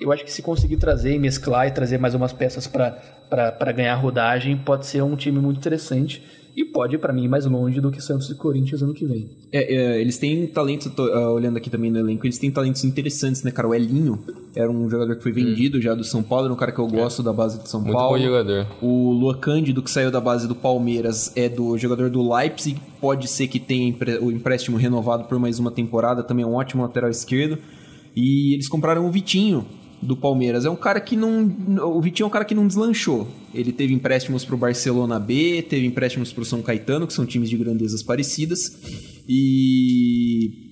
Eu acho que se conseguir trazer e mesclar e trazer mais umas peças para ganhar rodagem, pode ser um time muito interessante e pode, para mim, ir mais longe do que Santos e Corinthians ano que vem. É, é, eles têm talentos, tô, uh, olhando aqui também no elenco, eles têm talentos interessantes, né, cara? O Elinho era um jogador que foi vendido hum. já do São Paulo, era um cara que eu gosto é. da base de São Muito Paulo. Bom jogador. O Lua Cândido, que saiu da base do Palmeiras, é do jogador do Leipzig, pode ser que tenha o empréstimo renovado por mais uma temporada, também é um ótimo lateral esquerdo. E eles compraram o Vitinho, do Palmeiras. É um cara que não. O Vitinho é um cara que não deslanchou. Ele teve empréstimos para o Barcelona B, teve empréstimos para o São Caetano, que são times de grandezas parecidas. E.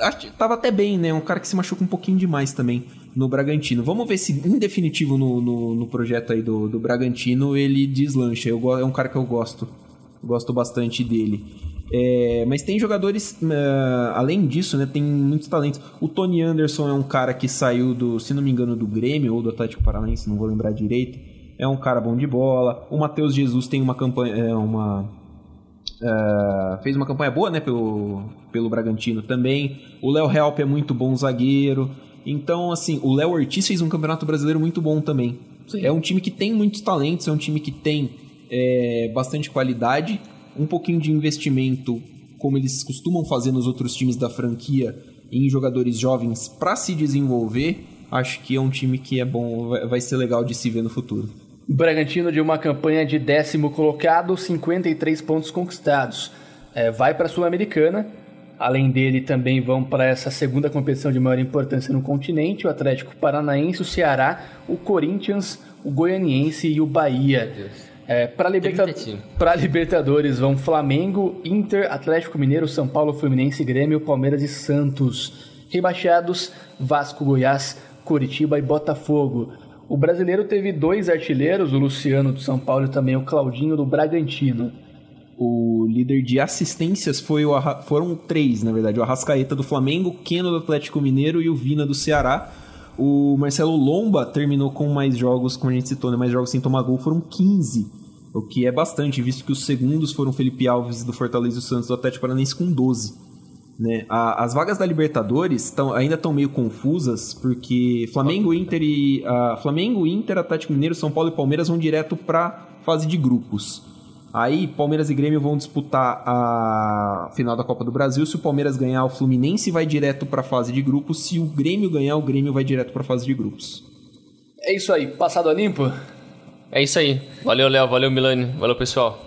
Acho, tava até bem, né? Um cara que se machuca um pouquinho demais também no Bragantino. Vamos ver se, em definitivo, no, no, no projeto aí do, do Bragantino, ele deslancha. Eu, é um cara que eu gosto. Gosto bastante dele. É, mas tem jogadores, uh, além disso, né, tem muitos talentos. O Tony Anderson é um cara que saiu do, se não me engano, do Grêmio ou do Atlético Paranaense, não vou lembrar direito. É um cara bom de bola. O Matheus Jesus tem uma campanha, é, uma uh, fez uma campanha boa, né, pelo, pelo Bragantino também. O Léo Help é muito bom zagueiro. Então, assim, o Léo Ortiz fez um campeonato brasileiro muito bom também. Sim. É um time que tem muitos talentos, é um time que tem é, bastante qualidade um pouquinho de investimento, como eles costumam fazer nos outros times da franquia, em jogadores jovens para se desenvolver, acho que é um time que é bom, vai ser legal de se ver no futuro. Bragantino de uma campanha de décimo colocado, 53 pontos conquistados. É, vai para a Sul-Americana. Além dele, também vão para essa segunda competição de maior importância no continente: o Atlético Paranaense, o Ceará, o Corinthians, o Goianiense e o Bahia. É, para Liberta... Libertadores vão Flamengo, Inter, Atlético Mineiro, São Paulo, Fluminense, Grêmio, Palmeiras e Santos. Rebaixados, Vasco, Goiás, Curitiba e Botafogo. O brasileiro teve dois artilheiros, o Luciano do São Paulo e também o Claudinho do Bragantino. O líder de assistências foi o Arra... foram três, na verdade. O Arrascaeta do Flamengo, o Keno do Atlético Mineiro e o Vina do Ceará. O Marcelo Lomba terminou com mais jogos, como a gente citou, né? mais jogos sem tomar gol, foram 15. O que é bastante, visto que os segundos foram Felipe Alves do Fortaleza e o Santos do Atlético Paranaense com 12. Né? A, as vagas da Libertadores tão, ainda estão meio confusas, porque Flamengo, Inter e. Uh, Flamengo, Inter, Atlético Mineiro, São Paulo e Palmeiras vão direto para fase de grupos. Aí Palmeiras e Grêmio vão disputar a final da Copa do Brasil. Se o Palmeiras ganhar, o Fluminense vai direto para a fase de grupos. Se o Grêmio ganhar, o Grêmio vai direto para a fase de grupos. É isso aí, passado a limpo? É isso aí. Valeu, Léo, valeu, Milani, valeu, pessoal.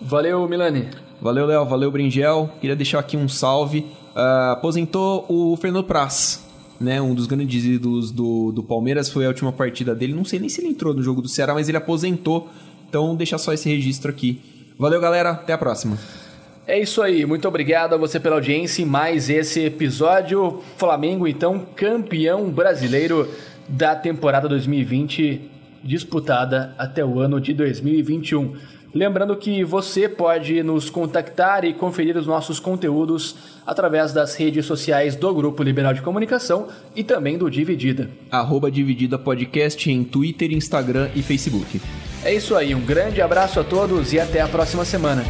Valeu, Milani. Valeu, Léo, valeu, Bringel. Queria deixar aqui um salve. Uh, aposentou o Fernando Praz. Né, um dos grandes ídolos do, do Palmeiras foi a última partida dele. Não sei nem se ele entrou no jogo do Ceará, mas ele aposentou. Então, deixa só esse registro aqui. Valeu, galera. Até a próxima. É isso aí, muito obrigado a você pela audiência em mais esse episódio. Flamengo, então, campeão brasileiro da temporada 2020, disputada até o ano de 2021. Lembrando que você pode nos contactar e conferir os nossos conteúdos através das redes sociais do Grupo Liberal de Comunicação e também do Dividida. Arroba Dividida Podcast em Twitter, Instagram e Facebook. É isso aí, um grande abraço a todos e até a próxima semana.